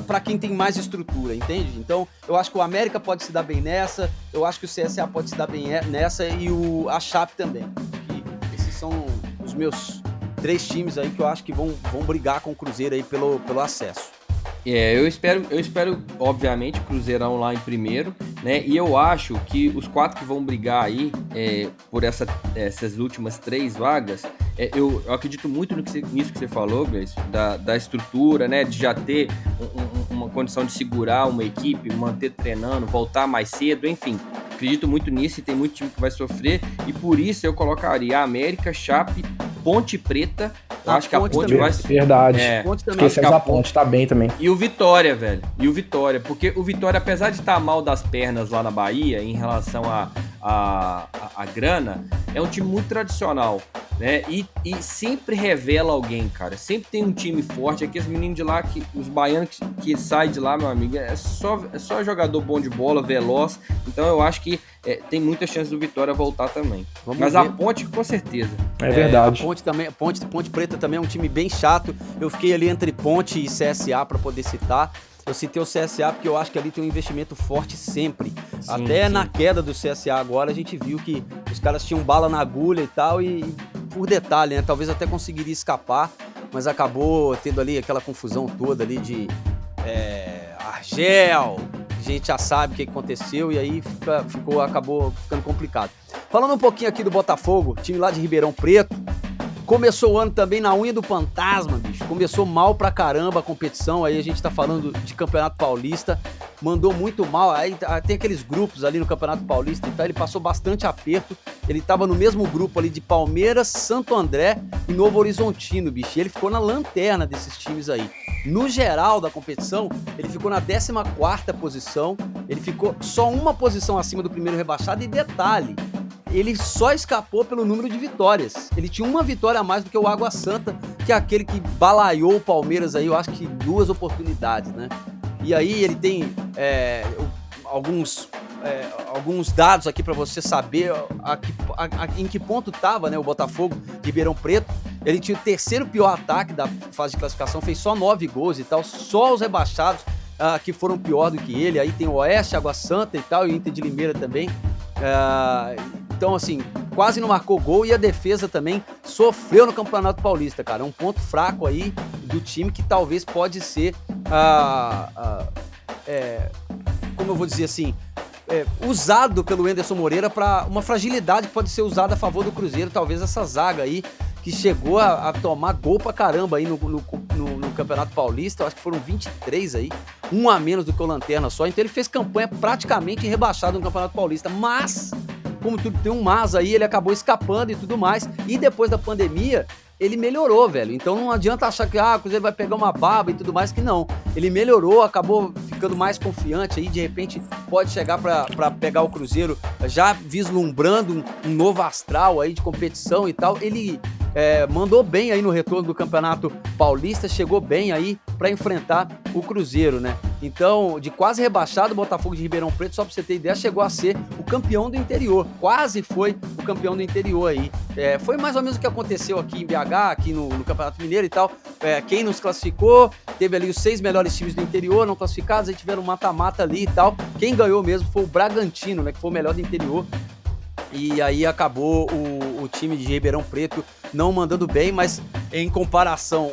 para quem tem mais estrutura, entende? Então, eu acho que o América pode se dar bem nessa, eu acho que o CSA pode se dar bem nessa e o a Chape também. E esses são os meus três times aí que eu acho que vão, vão brigar com o Cruzeiro aí pelo, pelo acesso. É, eu espero, eu espero, obviamente, Cruzeirão lá em primeiro, né? E eu acho que os quatro que vão brigar aí é, por essa, essas últimas três vagas, é, eu, eu, acredito muito que você, nisso que você falou, Gleice, da, da estrutura, né? De já ter um, um, uma condição de segurar uma equipe, manter treinando, voltar mais cedo, enfim. Acredito muito nisso e tem muito time que vai sofrer. E por isso eu colocaria a América, Chape, Ponte Preta. Eu a acho que a Ponte também. vai. Verdade. É, ponte também. Esquecemos a, a Ponte, tá bem também. E o Vitória, velho. E o Vitória. Porque o Vitória, apesar de estar tá mal das pernas lá na Bahia, em relação a, a, a, a grana, é um time muito tradicional né? E, e sempre revela alguém, cara. Sempre tem um time forte. Aqueles meninos de lá, que, os baianos que, que saem de lá, meu amigo, é só, é só jogador bom de bola, veloz. Então eu acho que é, tem muita chance do Vitória voltar também. Vamos Mas ver. a Ponte, com certeza. É verdade. É, a Ponte também, Ponte, Ponte Preta também é um time bem chato. Eu fiquei ali entre Ponte e CSA para poder citar. Eu citei o CSA porque eu acho que ali tem um investimento forte sempre. Sim, Até sim. na queda do CSA agora a gente viu que os caras tinham bala na agulha e tal e por detalhe, né? Talvez até conseguiria escapar, mas acabou tendo ali aquela confusão toda ali de é, Argel, a gente já sabe o que aconteceu e aí fica, ficou, acabou ficando complicado. Falando um pouquinho aqui do Botafogo, time lá de Ribeirão Preto, Começou o ano também na unha do fantasma, bicho. Começou mal pra caramba a competição. Aí a gente tá falando de Campeonato Paulista. Mandou muito mal. Aí ah, tem aqueles grupos ali no Campeonato Paulista então Ele passou bastante aperto. Ele tava no mesmo grupo ali de Palmeiras, Santo André e Novo Horizontino, bicho. E ele ficou na lanterna desses times aí. No geral da competição, ele ficou na 14 posição. Ele ficou só uma posição acima do primeiro rebaixado. E detalhe, ele só escapou pelo número de vitórias. Ele tinha uma vitória a mais do que o Água Santa, que é aquele que balaiou o Palmeiras aí, eu acho que duas oportunidades, né? E aí ele tem é, alguns, é, alguns dados aqui para você saber a, a, a, em que ponto estava né, o Botafogo Ribeirão Preto. Ele tinha o terceiro pior ataque da fase de classificação, fez só nove gols e tal, só os rebaixados uh, que foram pior do que ele. Aí tem o Oeste, Água Santa e tal, e o Inter de Limeira também. Uh, então, assim, quase não marcou gol e a defesa também sofreu no Campeonato Paulista, cara. Um ponto fraco aí do time que talvez pode ser, ah, ah, é, como eu vou dizer assim, é, usado pelo Enderson Moreira para uma fragilidade que pode ser usada a favor do Cruzeiro. Talvez essa zaga aí que chegou a, a tomar gol pra caramba aí no, no, no, no Campeonato Paulista. acho que foram 23 aí, um a menos do que o Lanterna só. Então ele fez campanha praticamente rebaixado no Campeonato Paulista. Mas como tudo tem um mas aí, ele acabou escapando e tudo mais. E depois da pandemia, ele melhorou, velho. Então não adianta achar que ah, o Cruzeiro vai pegar uma baba e tudo mais, que não. Ele melhorou, acabou ficando mais confiante aí, de repente pode chegar para pegar o Cruzeiro já vislumbrando um, um, novo astral aí de competição e tal. Ele é, mandou bem aí no retorno do Campeonato Paulista, chegou bem aí para enfrentar o Cruzeiro, né? Então, de quase rebaixado, o Botafogo de Ribeirão Preto, só para você ter ideia, chegou a ser o campeão do interior. Quase foi o campeão do interior aí. É, foi mais ou menos o que aconteceu aqui em BH, aqui no, no Campeonato Mineiro e tal. É, quem nos classificou, teve ali os seis melhores times do interior não classificados, aí tiveram mata-mata ali e tal. Quem ganhou mesmo foi o Bragantino, né? Que foi o melhor do interior. E aí acabou o, o time de Ribeirão Preto não mandando bem, mas em comparação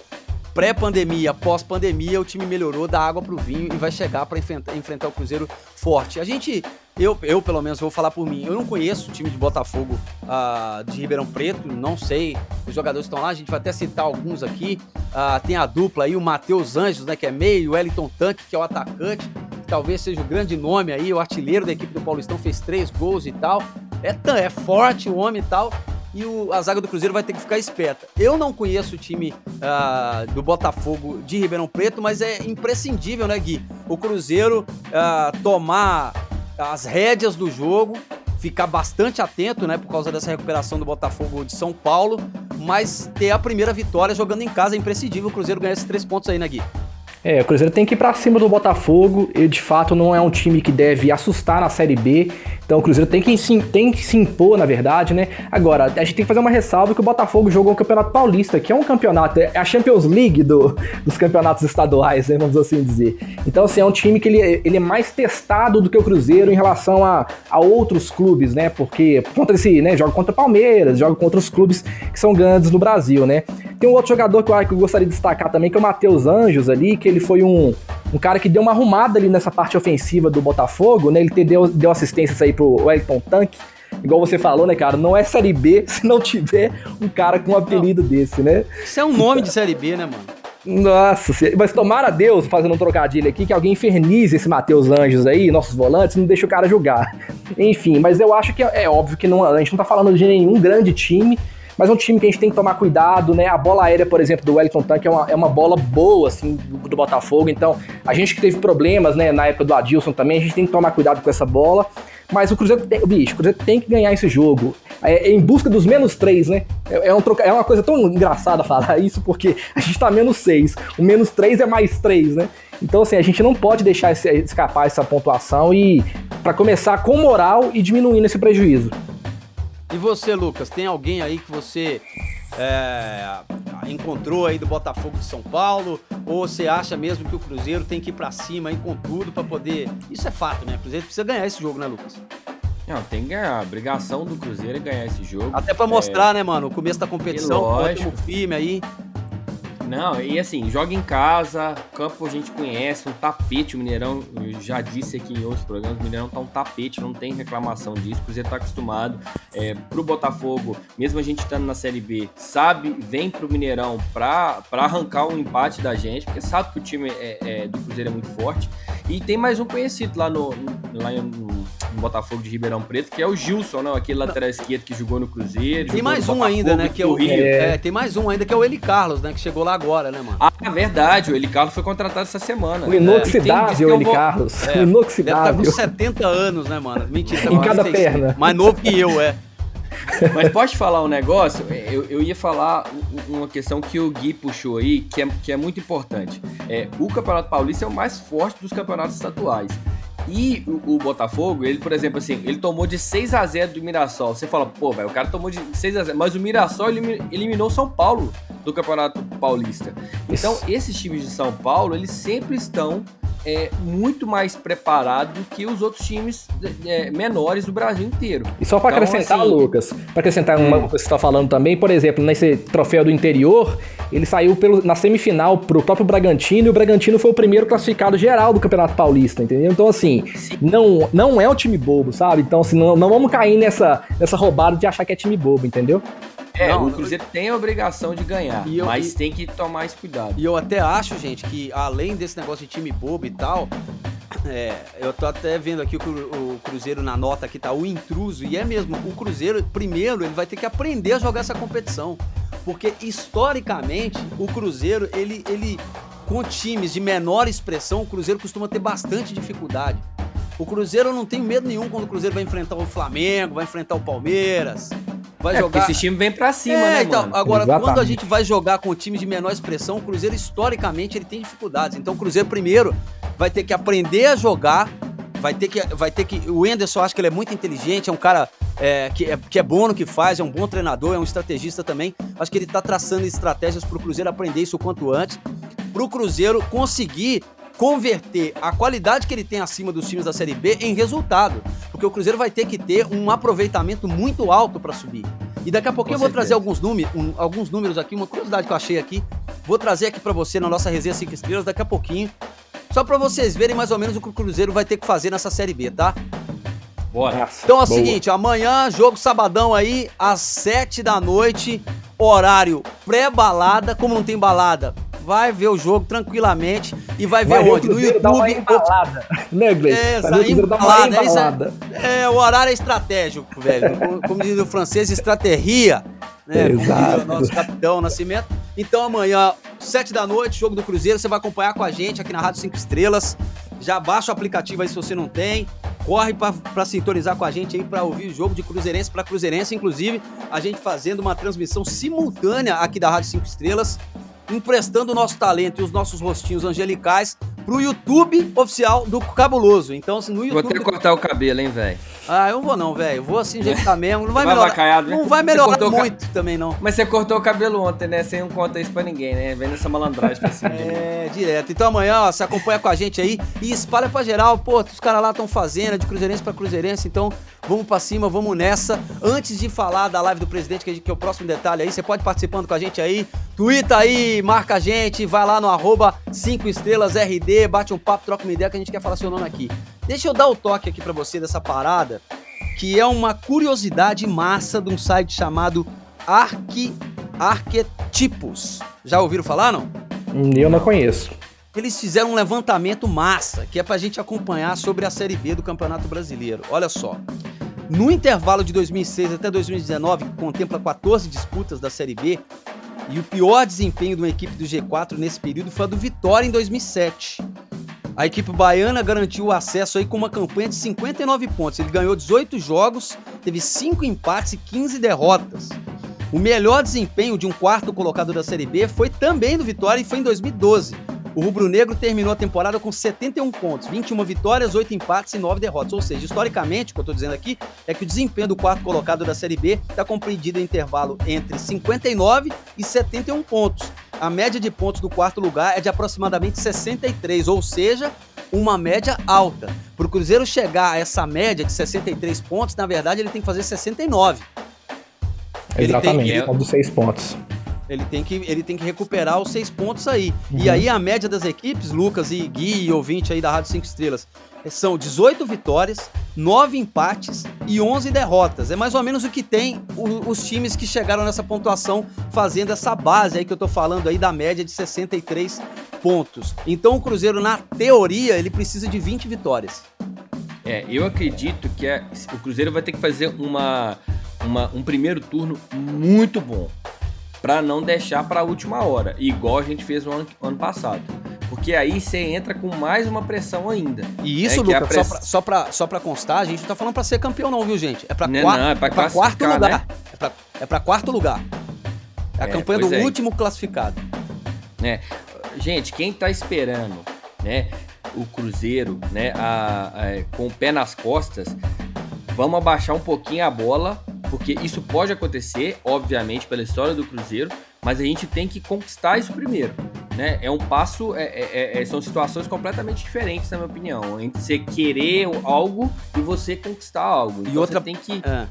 pré-pandemia, pós-pandemia, o time melhorou da água pro vinho e vai chegar para enfrentar, enfrentar o Cruzeiro forte. A gente, eu, eu pelo menos vou falar por mim, eu não conheço o time de Botafogo uh, de Ribeirão Preto, não sei, os jogadores estão lá, a gente vai até citar alguns aqui. Uh, tem a dupla aí, o Matheus Anjos, né, que é meio, o Wellington Tanque, que é o atacante, que talvez seja o grande nome aí, o artilheiro da equipe do Paulistão, fez três gols e tal. É, é forte o homem e tal e o, a zaga do Cruzeiro vai ter que ficar esperta. Eu não conheço o time uh, do Botafogo de Ribeirão Preto, mas é imprescindível, né, Gui? O Cruzeiro uh, tomar as rédeas do jogo, ficar bastante atento, né, por causa dessa recuperação do Botafogo de São Paulo, mas ter a primeira vitória jogando em casa é imprescindível o Cruzeiro ganhar esses três pontos aí, né, Gui? É, o Cruzeiro tem que ir para cima do Botafogo. E de fato não é um time que deve assustar na Série B. Então o Cruzeiro tem que, tem que se impor, na verdade, né? Agora, a gente tem que fazer uma ressalva que o Botafogo jogou o Campeonato Paulista, que é um campeonato, é a Champions League do, dos campeonatos estaduais, né? Vamos assim dizer. Então, assim, é um time que ele, ele é mais testado do que o Cruzeiro em relação a, a outros clubes, né? Porque contra esse, né? Joga contra o Palmeiras, joga contra os clubes que são grandes no Brasil, né? Tem um outro jogador que eu, que eu gostaria de destacar também, que é o Matheus Anjos ali, que ele foi um, um cara que deu uma arrumada ali nessa parte ofensiva do Botafogo, né? Ele deu, deu assistências aí pro Wellington Tanque. Igual você falou, né, cara? Não é Série B <laughs> se não tiver um cara com um apelido não. desse, né? Isso é um nome de Série B, né, mano? Nossa, mas tomara a Deus, fazendo um trocadilho aqui, que alguém infernize esse Matheus Anjos aí, nossos volantes, não deixa o cara jogar. Enfim, mas eu acho que é, é óbvio que não, a gente não tá falando de nenhum grande time, mas é um time que a gente tem que tomar cuidado, né? A bola aérea, por exemplo, do Wellington Tanque é uma, é uma bola boa, assim, do, do, Botafogo. Então, a gente que teve problemas, né, na época do Adilson também, a gente tem que tomar cuidado com essa bola. Mas o Cruzeiro, tem, bicho, o Cruzeiro tem que ganhar esse jogo. É, é em busca dos menos três, né? É, é, um troca, é uma coisa tão engraçada falar <laughs> isso, porque a gente tá menos seis. O menos três é mais três, né? Então, assim, a gente não pode deixar esse, escapar essa pontuação e para começar com moral e diminuindo esse prejuízo. E você, Lucas, tem alguém aí que você é, encontrou aí do Botafogo de São Paulo? Ou você acha mesmo que o Cruzeiro tem que ir para cima aí com tudo para poder. Isso é fato, né? O Cruzeiro precisa ganhar esse jogo, né, Lucas? Não, tem que ganhar. A obrigação do Cruzeiro é ganhar esse jogo. Até para mostrar, é... né, mano, o começo da competição, ótimo firme aí. Não, e assim, joga em casa, campo a gente conhece, um tapete, o Mineirão, eu já disse aqui em outros programas, o Mineirão tá um tapete, não tem reclamação disso, o Cruzeiro tá acostumado. É, pro Botafogo, mesmo a gente estando na Série B, sabe, vem pro Mineirão pra, pra arrancar um empate da gente, porque sabe que o time é, é, do Cruzeiro é muito forte. E tem mais um conhecido lá no, lá no Botafogo de Ribeirão Preto, que é o Gilson, né? Aquele lateral esquerdo que jogou no Cruzeiro. Tem mais um ainda, né? Que é o Rio. É... é... tem mais um ainda que é o Eli Carlos, né? Que chegou lá agora, né, mano? Ah, é verdade. O Eli Carlos foi contratado essa semana. O inoxidável é, Eli vou... Carlos. É, <laughs> o inoxidável. Deve estar com 70 anos, né, mano? Mentira, tá em cada perna. Mais novo que eu, é. Mas pode falar um negócio? Eu, eu ia falar uma questão que o Gui puxou aí, que é, que é muito importante. É, o Campeonato Paulista é o mais forte dos campeonatos estaduais. E o, o, Botafogo, ele, por exemplo, assim, ele tomou de 6 a 0 do Mirassol. Você fala, pô, velho, o cara tomou de 6 a 0 mas o Mirassol eliminou São Paulo do Campeonato Paulista. Então, esses times de São Paulo, eles sempre estão é, muito mais preparado do que os outros times é, menores do Brasil inteiro. E só para então, acrescentar, assim, Lucas, para acrescentar hum. uma coisa que você está falando também, por exemplo, nesse troféu do interior, ele saiu pelo, na semifinal pro próprio Bragantino e o Bragantino foi o primeiro classificado geral do Campeonato Paulista, entendeu? Então, assim, não, não é um time bobo, sabe? Então, assim, não, não vamos cair nessa, nessa roubada de achar que é time bobo, entendeu? É, não, o Cruzeiro tem a obrigação de ganhar, eu, mas e, tem que tomar esse cuidado. E eu até acho, gente, que além desse negócio de time bobo e tal, É, eu tô até vendo aqui o, o Cruzeiro na nota que tá o intruso, e é mesmo, o Cruzeiro, primeiro, ele vai ter que aprender a jogar essa competição. Porque historicamente, o Cruzeiro, ele, ele com times de menor expressão, o Cruzeiro costuma ter bastante dificuldade. O Cruzeiro não tem medo nenhum quando o Cruzeiro vai enfrentar o Flamengo, vai enfrentar o Palmeiras, vai É, jogar. porque esse time vem pra cima, é, né, então, mano? agora Exatamente. quando a gente vai jogar com times de menor expressão, o Cruzeiro historicamente ele tem dificuldades. Então o Cruzeiro primeiro vai ter que aprender a jogar, vai ter que vai ter que o Enderson acho que ele é muito inteligente, é um cara é, que, é, que é bom no que faz, é um bom treinador, é um estrategista também. Acho que ele tá traçando estratégias pro Cruzeiro aprender isso o quanto antes, pro Cruzeiro conseguir converter a qualidade que ele tem acima dos times da Série B em resultado. Porque o Cruzeiro vai ter que ter um aproveitamento muito alto para subir. E daqui a pouquinho Com eu vou trazer alguns, números, um- alguns números aqui, uma curiosidade que eu achei aqui. Vou trazer aqui para você na nossa resenha 5 estrelas daqui a pouquinho. Só para vocês verem mais ou menos o que o Cruzeiro vai ter que fazer nessa Série B, tá? Bora. Nossa, Então é o boa. seguinte, amanhã, jogo sabadão aí, às 7 da noite, horário pré-balada, como não tem balada, vai ver o jogo tranquilamente e vai ver Vai onde? No uma YouTube. embalada. Né, Gleice? É, Vai ver o uma embalada, é. É, o horário é estratégico, velho. <laughs> Como- Como diz o francês, estratégia. Né? Como diz Exato. o nosso capitão Nascimento. Então amanhã, 7 da noite, jogo do Cruzeiro, você vai acompanhar com a gente aqui na Rádio 5 Estrelas. Já baixa o aplicativo aí se você não tem. Corre pra sintonizar com a gente aí pra ouvir o jogo de Cruzeirense pra Cruzeirense. Inclusive, a gente fazendo uma transmissão simultânea aqui da Rádio 5 Estrelas, emprestando o nosso talento e os nossos rostinhos angelicais pro YouTube oficial do Cabuloso. Então, assim, no Vou YouTube. até cortar o cabelo, hein, velho. Ah, eu não vou não, velho. Vou assim, jeitar mesmo. Não vai, Vai melhorar. né? Não vai melhorar cortou o ca- muito também, não. Mas você cortou o cabelo ontem, né? Você não conta isso pra ninguém, né? Vem nessa malandragem pra cima. É, direto. Então amanhã, ó, você acompanha com a gente aí e espalha pra geral. Pô, os caras lá estão fazendo, é de Cruzeirense pra Cruzeirense. Então vamos pra cima, vamos nessa. Antes de falar da live do presidente, que, que é o próximo detalhe aí, você pode participando com a gente aí. Twitta aí, marca a gente, vai lá no arroba 5 estrelas RD, bate um papo, troca uma ideia que a gente quer falar seu nome aqui. Deixa eu dar o toque aqui pra você dessa parada, que é uma curiosidade massa de um site chamado Arqui, Arquetipos. Já ouviram falar, não? Eu não conheço. Eles fizeram um levantamento massa, que é pra gente acompanhar sobre a Série B do Campeonato Brasileiro. Olha só. No intervalo de 2006 até 2019, que contempla 14 disputas da Série B, e o pior desempenho de uma equipe do G4 nesse período foi a do Vitória em 2007. A equipe baiana garantiu o acesso aí com uma campanha de 59 pontos. Ele ganhou 18 jogos, teve 5 empates e 15 derrotas. O melhor desempenho de um quarto colocado da Série B foi também do Vitória e foi em 2012. O rubro-negro terminou a temporada com 71 pontos, 21 vitórias, 8 empates e 9 derrotas. Ou seja, historicamente, o que eu estou dizendo aqui é que o desempenho do quarto colocado da Série B está compreendido em intervalo entre 59 e 71 pontos. A média de pontos do quarto lugar é de aproximadamente 63, ou seja, uma média alta. Para o Cruzeiro chegar a essa média de 63 pontos, na verdade ele tem que fazer 69. Ele Exatamente, tem- é um dos seis pontos. Ele tem que, ele tem que recuperar os seis pontos aí. E aí a média das equipes, Lucas e Gui e ouvinte aí da Rádio 5 Estrelas, são 18 vitórias, 9 empates e 11 derrotas. É mais ou menos o que tem o- os times que chegaram nessa pontuação fazendo essa base aí que eu tô falando aí da média de 63 pontos. Então o Cruzeiro, na teoria, ele precisa de 20 vitórias. É, eu acredito que é- o Cruzeiro vai ter que fazer uma, uma- um primeiro turno muito bom. Pra não deixar pra última hora, igual a gente fez no ano, ano passado. Porque aí você entra com mais uma pressão ainda. E isso, É a Lucas, press- só, pra, só, pra, constar, a gente não tá falando pra ser campeão não, viu, gente? É pra, Não, qua- não, é pra é pra quarto lugar. né? É, pra, é pra quarto lugar. É a É, campanha do é. último classificado. Gente, quem tá esperando, né, o Cruzeiro, né, a- a- com o pé nas costas, vamos abaixar um pouquinho a bola, porque isso pode acontecer, obviamente, pela história do Cruzeiro, mas a gente tem que conquistar isso primeiro, né? É um passo, é- é- é- são situações completamente diferentes, na minha opinião, entre você querer algo e você conquistar algo. Então outra- você tem que É.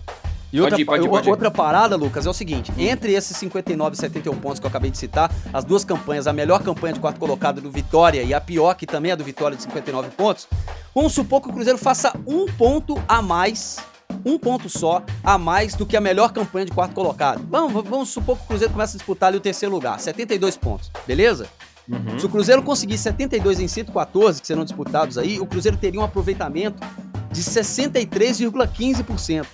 E Pode outra, ir, pode ir, pode ir. outra parada, Lucas, é o seguinte: entre esses 59 e 71 pontos que eu acabei de citar, as duas campanhas, a melhor campanha de quarto colocado do Vitória e a pior, que também é do Vitória de 59 pontos, vamos supor que o Cruzeiro faça um ponto a mais, um ponto só, a mais do que a melhor campanha de quarto colocado. Vamos, vamos supor que o Cruzeiro começa a disputar ali o terceiro lugar, 72 pontos, beleza? Uhum. Se o Cruzeiro conseguir 72 em 114, que serão disputados aí, o Cruzeiro teria um aproveitamento de 63,15%.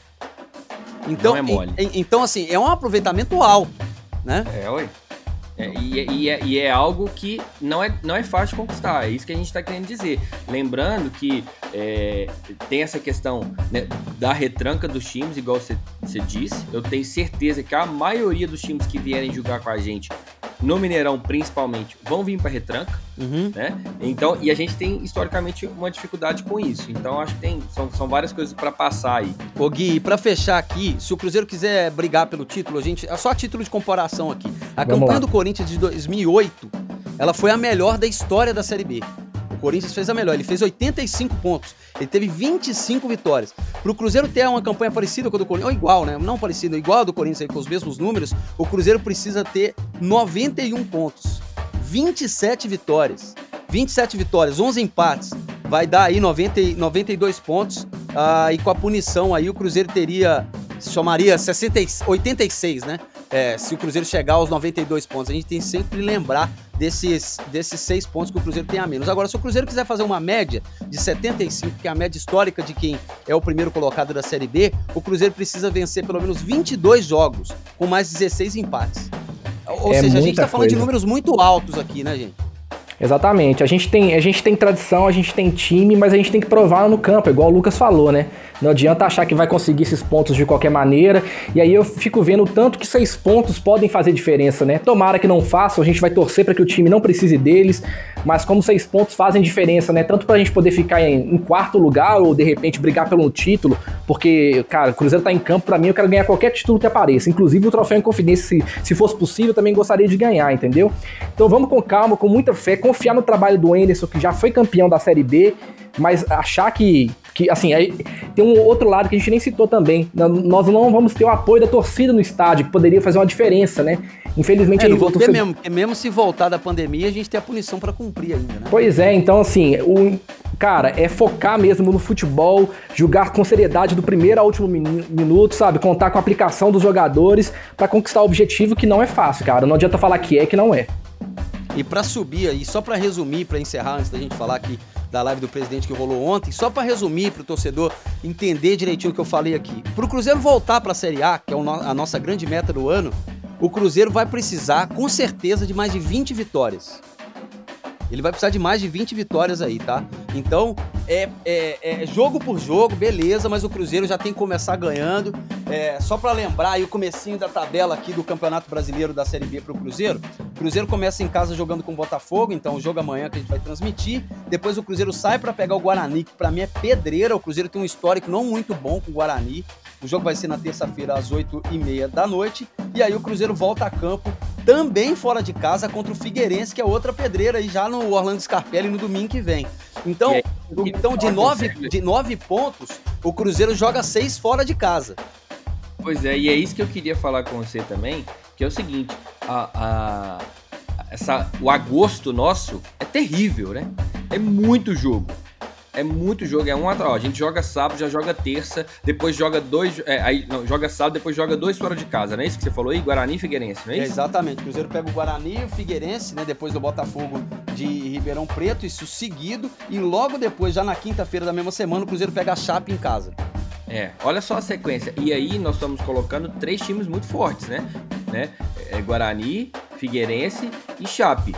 Então, Não é mole. então, assim, é um aproveitamento alto, né? É, oi. É, e, é, e, é, e, é, algo que não é, não é fácil de conquistar, é isso que a gente está querendo dizer. Lembrando que é, tem essa questão né, da retranca dos times, igual você, você disse. Eu tenho certeza que a maioria dos times que vierem jogar com a gente no Mineirão principalmente, vão vir para retranca, uhum. né? Então, e a gente tem historicamente uma dificuldade com isso. Então, acho que tem são, são várias coisas para passar aí. Ô Gui, para fechar aqui, se o Cruzeiro quiser brigar pelo título, a gente, é só a título de comparação aqui. A Vamos campanha lá. do Corinthians de 2008, ela foi a melhor da história da Série B. O Corinthians fez a melhor, ele fez 85 pontos. Ele teve 25 vitórias. Para o Cruzeiro ter uma campanha parecida com a do Corinthians, ou igual, né? Não parecida, igual a do Corinthians com os mesmos números, o Cruzeiro precisa ter 91 pontos, 27 vitórias. 27 vitórias, 11 empates, vai dar aí 90, 92 pontos. Ah, e com a punição aí, o Cruzeiro teria, somaria 60, 86, né? É, se o Cruzeiro chegar aos 92 pontos. A gente tem sempre lembrar desses, desses seis pontos que o Cruzeiro tem a menos. Agora, se o Cruzeiro quiser fazer uma média de 75, que é a média histórica de quem é o primeiro colocado da Série B, o Cruzeiro precisa vencer pelo menos 22 jogos, com mais 16 empates. Ou é seja, a gente está falando de números muito altos aqui, né, gente? Exatamente. A gente, tem, a gente tem tradição, a gente tem time, mas a gente tem que provar no campo, igual o Lucas falou, né? Não adianta achar que vai conseguir esses pontos de qualquer maneira. E aí eu fico vendo o tanto que seis pontos podem fazer diferença, né? Tomara que não façam, a gente vai torcer para que o time não precise deles. Mas como seis pontos fazem diferença, né? Tanto pra gente poder ficar em, em quarto lugar ou de repente brigar pelo título. Porque, cara, o Cruzeiro tá em campo, para mim eu quero ganhar qualquer título que apareça. Inclusive o troféu em confidência, se, se fosse possível, também gostaria de ganhar, entendeu? Então vamos com calma, com muita fé, confiar no trabalho do Anderson, que já foi campeão da Série B mas achar que, que assim, aí, tem um outro lado que a gente nem citou também. Nós não vamos ter o apoio da torcida no estádio, que poderia fazer uma diferença, né? Infelizmente é, não vou ter mesmo, porque mesmo se voltar da pandemia, a gente tem a punição para cumprir ainda, né? Pois é, então assim, o cara, é focar mesmo no futebol, jogar com seriedade do primeiro ao último minuto, sabe? Contar com a aplicação dos jogadores para conquistar o objetivo que não é fácil, cara. Não adianta falar que é que não é. E para subir aí, só para resumir, para encerrar antes da gente falar aqui da live do presidente que rolou ontem, só para resumir para o torcedor entender direitinho o que eu falei aqui. Para o Cruzeiro voltar para a Série A, que é a nossa grande meta do ano, o Cruzeiro vai precisar com certeza de mais de 20 vitórias. Ele vai precisar de mais de 20 vitórias aí, tá? Então, é, é, é jogo por jogo, beleza, mas o Cruzeiro já tem que começar ganhando. É, só para lembrar aí o comecinho da tabela aqui do Campeonato Brasileiro da Série B pro Cruzeiro. O Cruzeiro começa em casa jogando com o Botafogo, então o jogo amanhã que a gente vai transmitir. Depois o Cruzeiro sai para pegar o Guarani, que para mim é pedreira. O Cruzeiro tem um histórico não muito bom com o Guarani. O jogo vai ser na terça-feira às 8h30 da noite. E aí o Cruzeiro volta a campo também fora de casa contra o Figueirense, que é outra pedreira aí já no Orlando Scarpelli no domingo que vem. Então, aí, então de, nove, de nove pontos, o Cruzeiro joga seis fora de casa. Pois é, e é isso que eu queria falar com você também, que é o seguinte, a, a, essa, o agosto nosso é terrível, né? É muito jogo. É muito jogo, é um atrás. A gente joga sábado, já joga terça, depois joga dois. É, aí, não, joga sábado, depois joga dois fora de casa, não é isso que você falou aí? Guarani e Figueirense, não é isso? É, exatamente. O Cruzeiro pega o Guarani e o Figueirense, né? Depois do Botafogo de Ribeirão Preto, isso seguido. E logo depois, já na quinta-feira da mesma semana, o Cruzeiro pega a Chape em casa. É, olha só a sequência. E aí nós estamos colocando três times muito fortes, né? né? É, Guarani, Figueirense e Chape.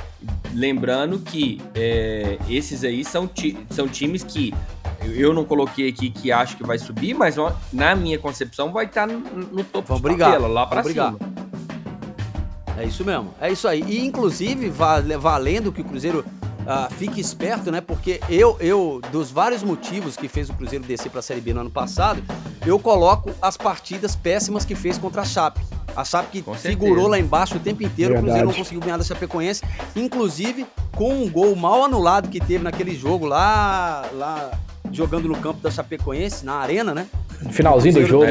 Lembrando que é, esses aí são, ti são times que eu não coloquei aqui que acho que vai subir, mas na minha concepção vai estar tá no, no topo Vamos brigar, tabela, lá para cima. É isso mesmo, é isso aí. E inclusive, valendo que o Cruzeiro uh, fique esperto, né? Porque eu, eu, dos vários motivos que fez o Cruzeiro descer para a Série B no ano passado, eu coloco as partidas péssimas que fez contra a Chape. A Chape que figurou lá embaixo o tempo inteiro, Verdade. o Cruzeiro não conseguiu ganhar da Chapecoense, inclusive com um gol mal anulado que teve naquele jogo lá, lá jogando no campo da Chapecoense, na arena, né? Finalzinho do jogo, né?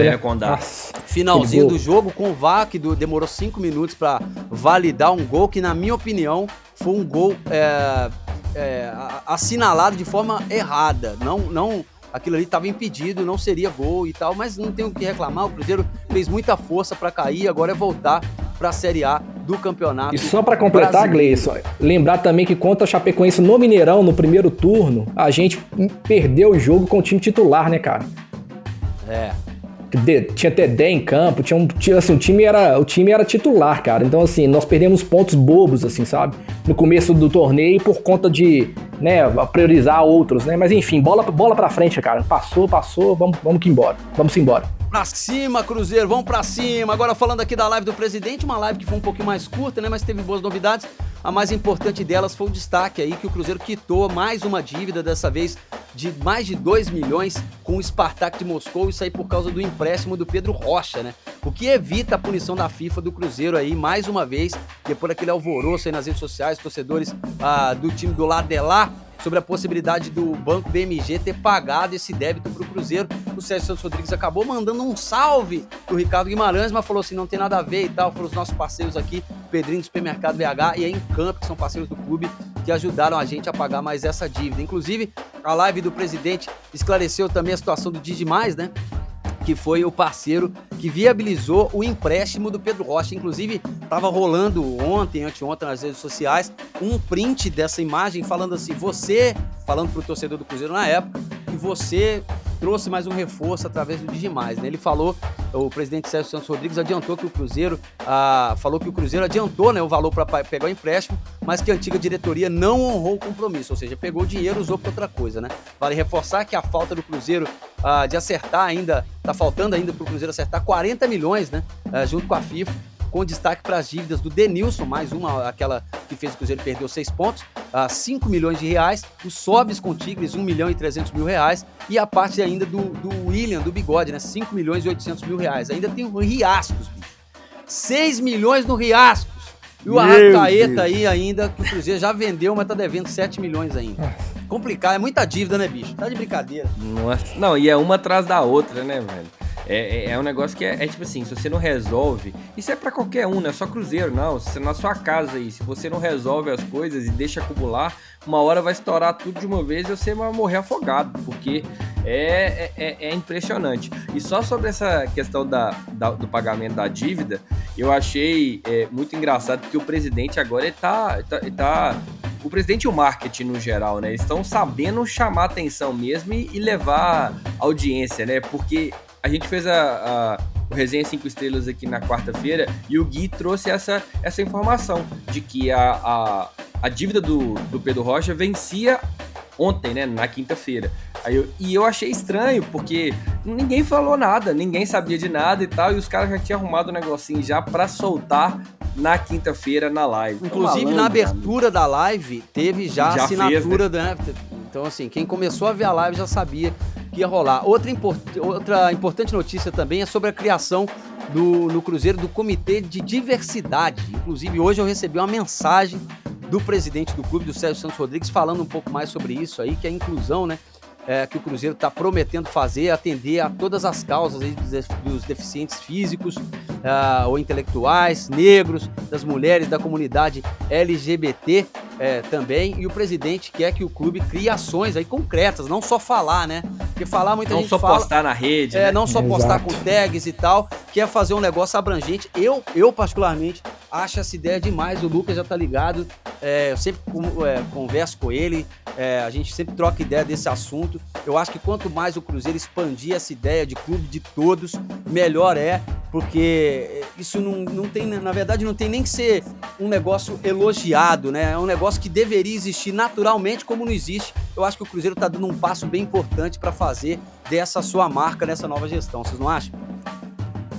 Finalzinho do jogo com o que demorou cinco minutos para validar um gol que, na minha opinião, foi um gol é, é, assinalado de forma errada. Não, não aquilo ali estava impedido, não seria gol e tal, mas não tem o que reclamar. O Cruzeiro fez muita força para cair, agora é voltar para a Série A do campeonato. E só para completar, Gleison, lembrar também que contra a Chapecoense no Mineirão, no primeiro turno, a gente perdeu o jogo com o time titular, né, cara? É. Tinha Dedé em campo, tinha um, assim, o time era o time era titular, cara. Então assim, nós perdemos pontos bobos assim, sabe? No começo do torneio por conta de, né, priorizar outros, né? Mas enfim, bola bola para frente, cara. Passou, passou, vamos vamos que embora. Vamos embora. Pra cima, Cruzeiro, vamos pra cima. Agora falando aqui da live do presidente, uma live que foi um pouquinho mais curta, né? Mas teve boas novidades. A mais importante delas foi o destaque aí que o Cruzeiro quitou mais uma dívida, dessa vez de mais de 2 milhões com o Spartak de Moscou. Isso aí por causa do empréstimo do Pedro Rocha, né? O que evita a punição da FIFA do Cruzeiro aí, mais uma vez, depois daquele alvoroço aí nas redes sociais, torcedores ah, do time do lado de lá sobre a possibilidade do Banco BMG ter pagado esse débito para o Cruzeiro. O Sérgio Santos Rodrigues acabou mandando um salve pro Ricardo Guimarães, mas falou assim: não tem nada a ver e tal. Foram os nossos parceiros aqui, Pedrinho do Supermercado BH e a Encamp, que são parceiros do clube, que ajudaram a gente a pagar mais essa dívida. Inclusive, a live do presidente esclareceu também a situação do Digimais, né? Que foi o parceiro que viabilizou o empréstimo do Pedro Rocha. Inclusive, estava rolando ontem, anteontem nas redes sociais, um print dessa imagem falando assim: você, falando para o torcedor do Cruzeiro na época, que você trouxe mais um reforço através do Digimais. Né? Ele falou, o presidente Sérgio Santos Rodrigues adiantou que o Cruzeiro, ah, falou que o Cruzeiro adiantou né, o valor para pegar o empréstimo, mas que a antiga diretoria não honrou o compromisso, ou seja, pegou o dinheiro e usou para outra coisa. Né? Vale reforçar que a falta do Cruzeiro ah, de acertar ainda, está faltando ainda para o Cruzeiro acertar 40 milhões né, ah, junto com a FIFA com destaque para as dívidas do Denilson, mais uma, aquela que fez o Cruzeiro perder seis pontos, a 5 milhões de reais, o Sobes com Tigres, 1 milhão e 300 mil reais, e a parte ainda do, do William, do Bigode, né, 5 milhões e 800 mil reais. Ainda tem o Riascos, bicho. 6 milhões no Riascos. E o Arrascaeta aí ainda, que o Cruzeiro já vendeu, mas tá devendo 7 milhões ainda. Complicado, é muita dívida, né, bicho? Tá de brincadeira. Nossa. Não, e é uma atrás da outra, né, velho? É, é, é, um negócio que é, é, tipo assim, se você não resolve, isso é para qualquer um, não é só cruzeiro, não. Se na sua casa aí, se você não resolve as coisas e deixa acumular, uma hora vai estourar tudo de uma vez e você vai morrer afogado, porque é, é, é impressionante. E só sobre essa questão da, da do pagamento da dívida, eu achei é, muito engraçado porque o presidente agora ele tá, tá, tá o presidente e o marketing no geral, né? Estão sabendo chamar atenção mesmo e levar audiência, né? Porque a gente fez a, a o Resenha 5 Estrelas aqui na quarta-feira e o Gui trouxe essa, essa informação de que a, a, a dívida do, do Pedro Rocha vencia ontem, né, na quinta-feira. Eu, e eu achei estranho, porque ninguém falou nada, ninguém sabia de nada e tal, e os caras já tinham arrumado o um negocinho já para soltar na quinta-feira na live. Inclusive, malandro, na abertura da live, teve já, já assinatura, fez, né? Então, assim, quem começou a ver a live já sabia que ia rolar. Outra, import, outra importante notícia também é sobre a criação do, no Cruzeiro do Comitê de Diversidade. Inclusive, hoje eu recebi uma mensagem do presidente do clube, do Sérgio Santos Rodrigues, falando um pouco mais sobre isso aí, que é a inclusão, né? É, que o Cruzeiro está prometendo fazer, atender a todas as causas dos, dos deficientes físicos uh, ou intelectuais, negros, das mulheres, da comunidade LGBT é, também. E o presidente quer que o clube crie ações aí concretas, não só falar, né? Porque falar muita não gente só fala, postar na rede, é, né? não só postar com tags e tal, quer fazer um negócio abrangente. Eu, eu particularmente acho essa ideia demais. O Lucas já tá ligado. É, eu sempre é, converso com ele. É, a gente sempre troca ideia desse assunto. Eu acho que quanto mais o Cruzeiro expandir essa ideia de clube de todos, melhor é, porque isso não, não tem, na verdade, não tem nem que ser um negócio elogiado, né? É um negócio que deveria existir naturalmente, como não existe. Eu acho que o Cruzeiro está dando um passo bem importante para fazer dessa sua marca nessa nova gestão. Vocês não acham?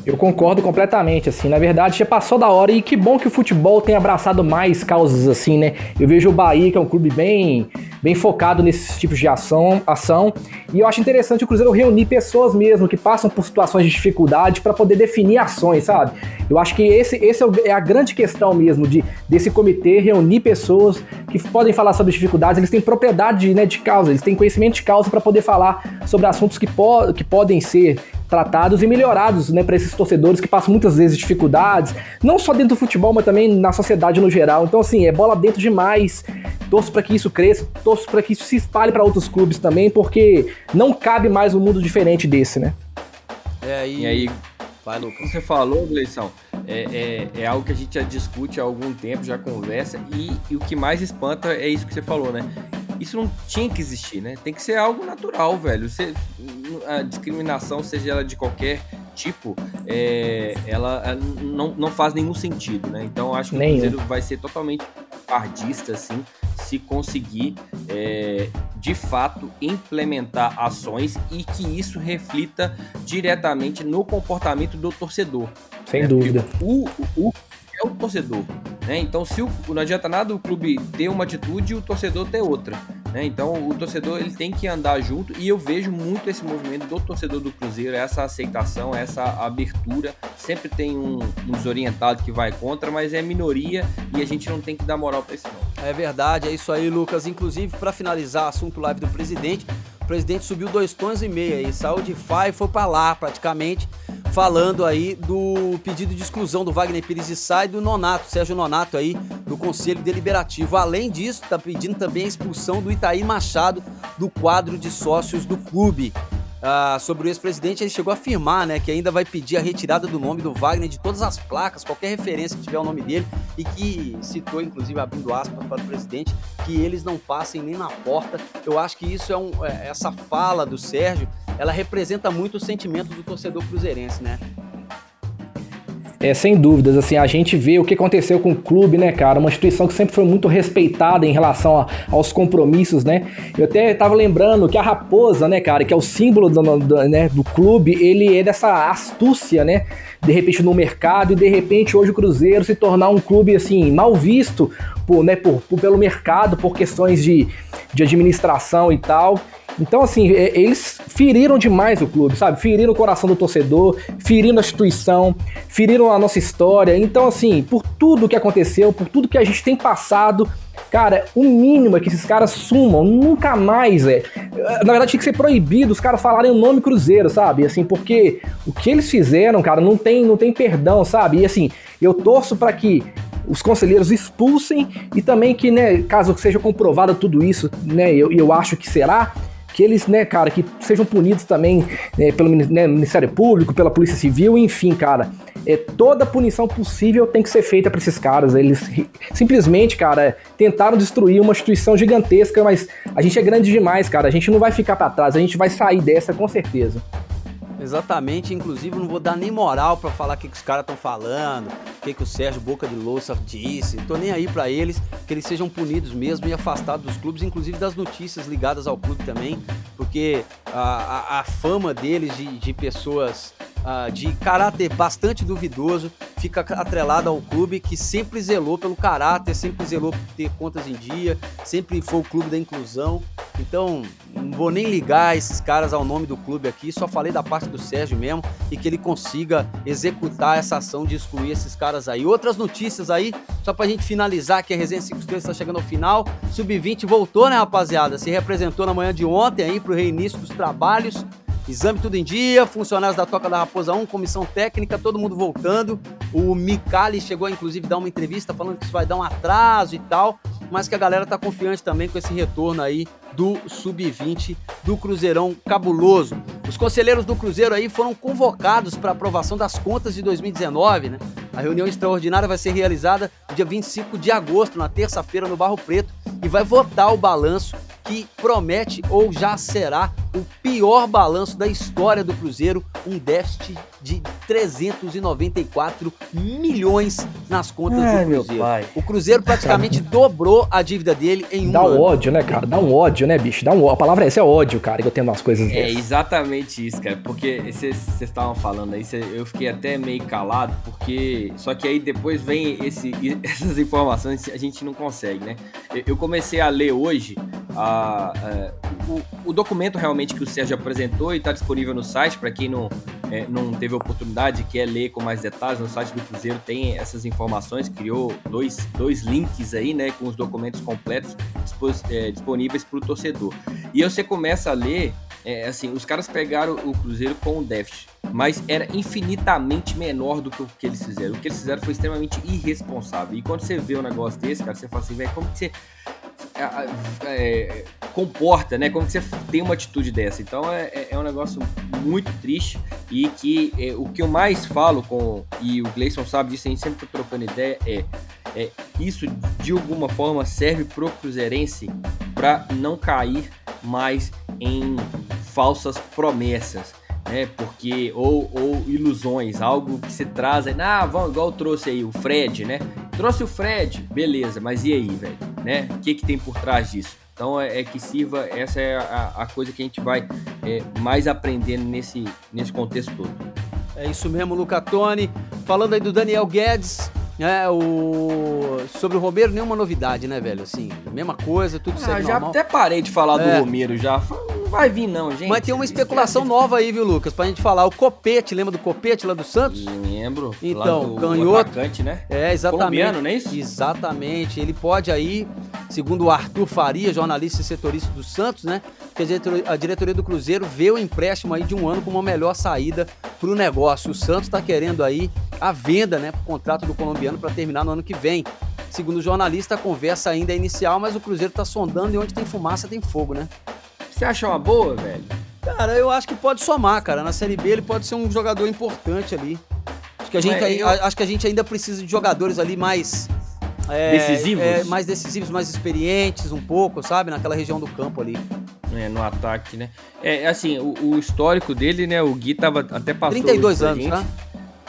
Eu concordo completamente, assim, na verdade já passou da hora e que bom que o futebol tem abraçado mais causas assim, né? Eu vejo o Bahia, que é um clube bem, bem focado nesses tipos de ação, ação, e eu acho interessante o Cruzeiro reunir pessoas mesmo que passam por situações de dificuldade para poder definir ações, sabe? Eu acho que esse, esse é, é a grande questão mesmo de desse comitê reunir pessoas que podem falar sobre dificuldades, eles têm propriedade né, de causa, eles têm conhecimento de causa para poder falar sobre assuntos que, po que podem ser tratados e melhorados, né, para esses torcedores que passam muitas vezes dificuldades, não só dentro do futebol, mas também na sociedade no geral. Então, assim, é bola dentro demais. Torço para que isso cresça, torço para que isso se espalhe para outros clubes também, porque não cabe mais um mundo diferente desse, né? É, e, e aí, vai, Lucas. Você falou, Gleison, é, é, é, algo que a gente já discute há algum tempo, já conversa, e, e, o que mais espanta é isso que você falou, né? Isso não tinha que existir, né? Tem que ser algo natural, velho. Você, a discriminação, seja ela de qualquer tipo, é, ela não, não faz nenhum sentido, né? Então acho que o Cruzeiro vai ser totalmente pardista, assim, se conseguir é, de fato implementar ações e que isso reflita diretamente no comportamento do torcedor. Sem né? dúvida. O, o, é o torcedor. Né? Então, se o, não adianta nada o clube ter uma atitude e o torcedor ter outra. Né? Então, o torcedor ele tem que andar junto e eu vejo muito esse movimento do torcedor do Cruzeiro, essa aceitação, essa abertura. Sempre tem um, um desorientado que vai contra, mas é minoria e a gente não tem que dar moral para isso não. É verdade, é isso aí, Lucas. Inclusive, para finalizar assunto live do presidente, o presidente subiu dois tons e meio aí, saiu de Fá e foi para lá praticamente falando aí do pedido de exclusão do Wagner Pires de Sá e do Nonato, Sérgio Nonato aí, do Conselho Deliberativo. Além disso, está pedindo também a expulsão do Itaí Machado do quadro de sócios do clube. Ah, sobre o ex-presidente, ele chegou a afirmar né, que ainda vai pedir a retirada do nome do Wagner de todas as placas, qualquer referência que tiver o nome dele, e que citou, inclusive, abrindo aspas para o presidente, que eles não passem nem na porta. Eu acho que isso é um, é, essa fala do Sérgio ela representa muito o sentimento do torcedor cruzeirense, né? É, sem dúvidas, assim, a gente vê o que aconteceu com o clube, né, cara? Uma instituição que sempre foi muito respeitada em relação a, aos compromissos, né? Eu até tava lembrando que a raposa, né, cara, que é o símbolo do, do, né, do clube, ele é dessa astúcia, né? De repente no mercado e de repente hoje o Cruzeiro se tornar um clube, assim, mal visto por, né, por, por pelo mercado, por questões de, de administração e tal. Então, assim, eles feriram demais o clube, sabe? Feriram o coração do torcedor, feriram a instituição, feriram a nossa história. Então, assim, por tudo que aconteceu, por tudo que a gente tem passado, Cara, o mínimo é que esses caras sumam, nunca mais é. Na verdade, tinha que ser proibido os caras falarem o nome Cruzeiro, sabe? Assim, porque o que eles fizeram, cara, não tem, não tem perdão, sabe? E assim, eu torço para que os conselheiros expulsem e também que, né, caso seja comprovado tudo isso, né, eu, eu acho que será, que eles, né, cara, que sejam punidos também né, pelo né, Ministério Público, pela Polícia Civil, enfim, cara. É, toda punição possível tem que ser feita para esses caras. Eles simplesmente, cara, tentaram destruir uma instituição gigantesca, mas a gente é grande demais, cara. A gente não vai ficar para trás, a gente vai sair dessa com certeza. Exatamente, inclusive não vou dar nem moral para falar o que, que os caras estão falando, o que, que o Sérgio Boca de Louça disse. Tô nem aí para eles, que eles sejam punidos mesmo e afastados dos clubes, inclusive das notícias ligadas ao clube também, porque a, a, a fama deles de, de pessoas uh, de caráter bastante duvidoso fica atrelada ao clube que sempre zelou pelo caráter, sempre zelou por ter contas em dia, sempre foi o clube da inclusão. Então, não vou nem ligar esses caras ao nome do clube aqui, só falei da parte do Sérgio mesmo e que ele consiga executar essa ação de excluir esses caras aí. Outras notícias aí, só pra gente finalizar que a Resenha 5 Estrelas está chegando ao final. Sub-20 voltou, né, rapaziada? Se representou na manhã de ontem aí pro reinício dos trabalhos. Exame tudo em dia, funcionários da Toca da Raposa 1, comissão técnica, todo mundo voltando. O Micali chegou a inclusive dar uma entrevista falando que isso vai dar um atraso e tal, mas que a galera tá confiante também com esse retorno aí do Sub-20 do Cruzeirão cabuloso. Os conselheiros do Cruzeiro aí foram convocados para aprovação das contas de 2019, né? A reunião extraordinária vai ser realizada no dia 25 de agosto, na terça-feira, no Barro Preto, e vai votar o balanço que promete ou já será o pior balanço da história do Cruzeiro, um déficit de 394 milhões nas contas Ai, do Cruzeiro. O Cruzeiro praticamente <laughs> dobrou a dívida dele em um Dá um ano. ódio, né, cara? Dá um ódio, né, bicho? Dá um A palavra é essa, é ódio, cara, que eu tenho nas coisas É exatamente isso, cara. Porque vocês estavam falando aí, cê, eu fiquei até meio calado, porque. Só que aí depois vem esse, <laughs> essas informações a gente não consegue, né? Eu comecei a ler hoje a, a o, o, documento realmente que o Sérgio apresentou e está disponível no site, para quem não, é, não teve oportunidade, quer ler com mais detalhes, no site do Cruzeiro tem essas informações, criou dois, dois links aí, né, com os documentos completos é, disponíveis para o torcedor. E você começa a ler, é, assim, os caras pegaram o Cruzeiro com um déficit, mas era infinitamente menor do que o que eles fizeram. O que eles fizeram foi extremamente irresponsável. E quando você vê um negócio desse, cara, você fala assim, velho, como que você é, comporta, né? Como que você tem uma atitude dessa? Então é, é, é um negócio muito triste e que é, o que eu mais falo com, e o Gleison sabe disso, a gente sempre tá trocando ideia, é, é isso de alguma forma serve pro Cruzeirense para não cair mais em falsas promessas né? Porque ou, ou ilusões, algo que se traz, aí, ah, vamos, igual trouxe aí o Fred, né? Trouxe o Fred, beleza, mas e aí, velho, né? O que que tem por trás disso? Então é, é que sirva, essa é a, a, coisa que a gente vai é, mais aprendendo nesse, nesse contexto todo. É isso mesmo, Luca Toni. Falando aí do Daniel Guedes, é, o... Sobre o Romero, nenhuma novidade, né, velho? Assim, mesma coisa, tudo ah, já até parei de falar é. do Romero já. Não vai vir, não, gente. Mas tem uma especulação nova aí, viu, Lucas? Pra gente falar. O Copete, lembra do Copete lá do Santos? Lembro. Então, canhoto. Atacante, né? É, exatamente. Colombiano, não é isso? Exatamente. Ele pode aí, segundo o Arthur Faria, jornalista e setorista do Santos, né? Que a diretoria do Cruzeiro vê o empréstimo aí de um ano como uma melhor saída pro negócio. O Santos tá querendo aí a venda, né, pro contrato do colombiano para terminar no ano que vem. Segundo o jornalista, a conversa ainda é inicial, mas o Cruzeiro tá sondando e onde tem fumaça tem fogo, né? Você acha uma boa, velho? Cara, eu acho que pode somar, cara. Na Série B ele pode ser um jogador importante ali. Acho que a gente, é, eu... acho que a gente ainda precisa de jogadores ali mais é, decisivos, é, mais decisivos, mais experientes, um pouco, sabe, naquela região do campo ali. É, no ataque, né? É, assim, o, o histórico dele, né? O Gui tava até passou 32 anos, gente. né?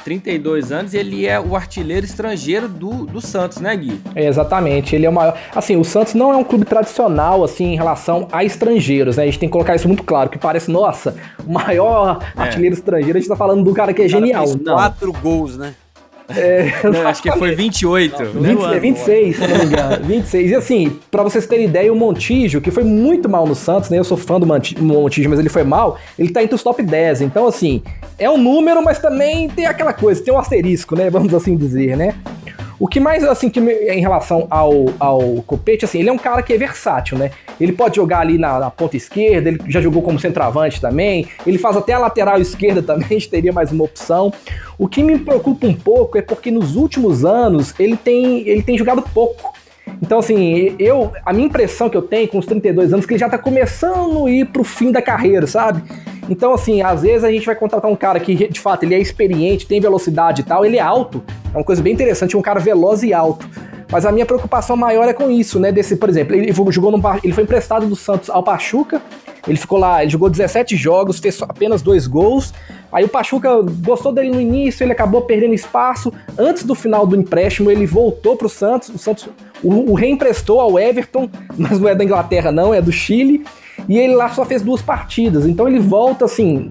32 anos, ele é o artilheiro estrangeiro do, do Santos, né, Gui? É, exatamente, ele é o maior. Assim, o Santos não é um clube tradicional, assim, em relação a estrangeiros, né? A gente tem que colocar isso muito claro, que parece, nossa, o maior é. artilheiro estrangeiro, a gente tá falando do cara que é cara genial. Fez quatro gols, né? É, não, acho que foi 28. Não, 20, 26, se não me engano. 26. E assim, pra vocês terem ideia, o Montijo, que foi muito mal no Santos, né? Eu sou fã do Montijo, mas ele foi mal, ele tá entre os top 10. Então, assim, é um número, mas também tem aquela coisa, tem um asterisco, né? Vamos assim dizer, né? O que mais, assim, que em relação ao, ao Copete, assim, ele é um cara que é versátil, né? Ele pode jogar ali na, na, ponta esquerda, ele já jogou como centroavante também, ele faz até a lateral esquerda <laughs> também, a gente teria mais uma opção. O que me preocupa um pouco é porque nos últimos anos ele tem, ele tem jogado pouco. Então, assim, eu, a minha impressão que eu tenho com os 32 anos é que ele já tá começando a ir pro fim da carreira, sabe? Então, assim, às vezes a gente vai contratar um cara que, de fato, ele é experiente, tem velocidade e tal, ele é alto. É uma coisa bem interessante, um cara veloz e alto. Mas a minha preocupação maior é com isso, né? Desse, por exemplo, ele jogou no, ele foi emprestado do Santos ao Pachuca, ele ficou lá, ele jogou 17 jogos, fez apenas dois gols. Aí o Pachuca gostou dele no início, ele acabou perdendo espaço. Antes do final do empréstimo, ele voltou para o Santos. O Santos o, o reemprestou ao Everton, <laughs> mas não é da Inglaterra, não, é do Chile. E ele lá só fez duas partidas. Então ele volta assim.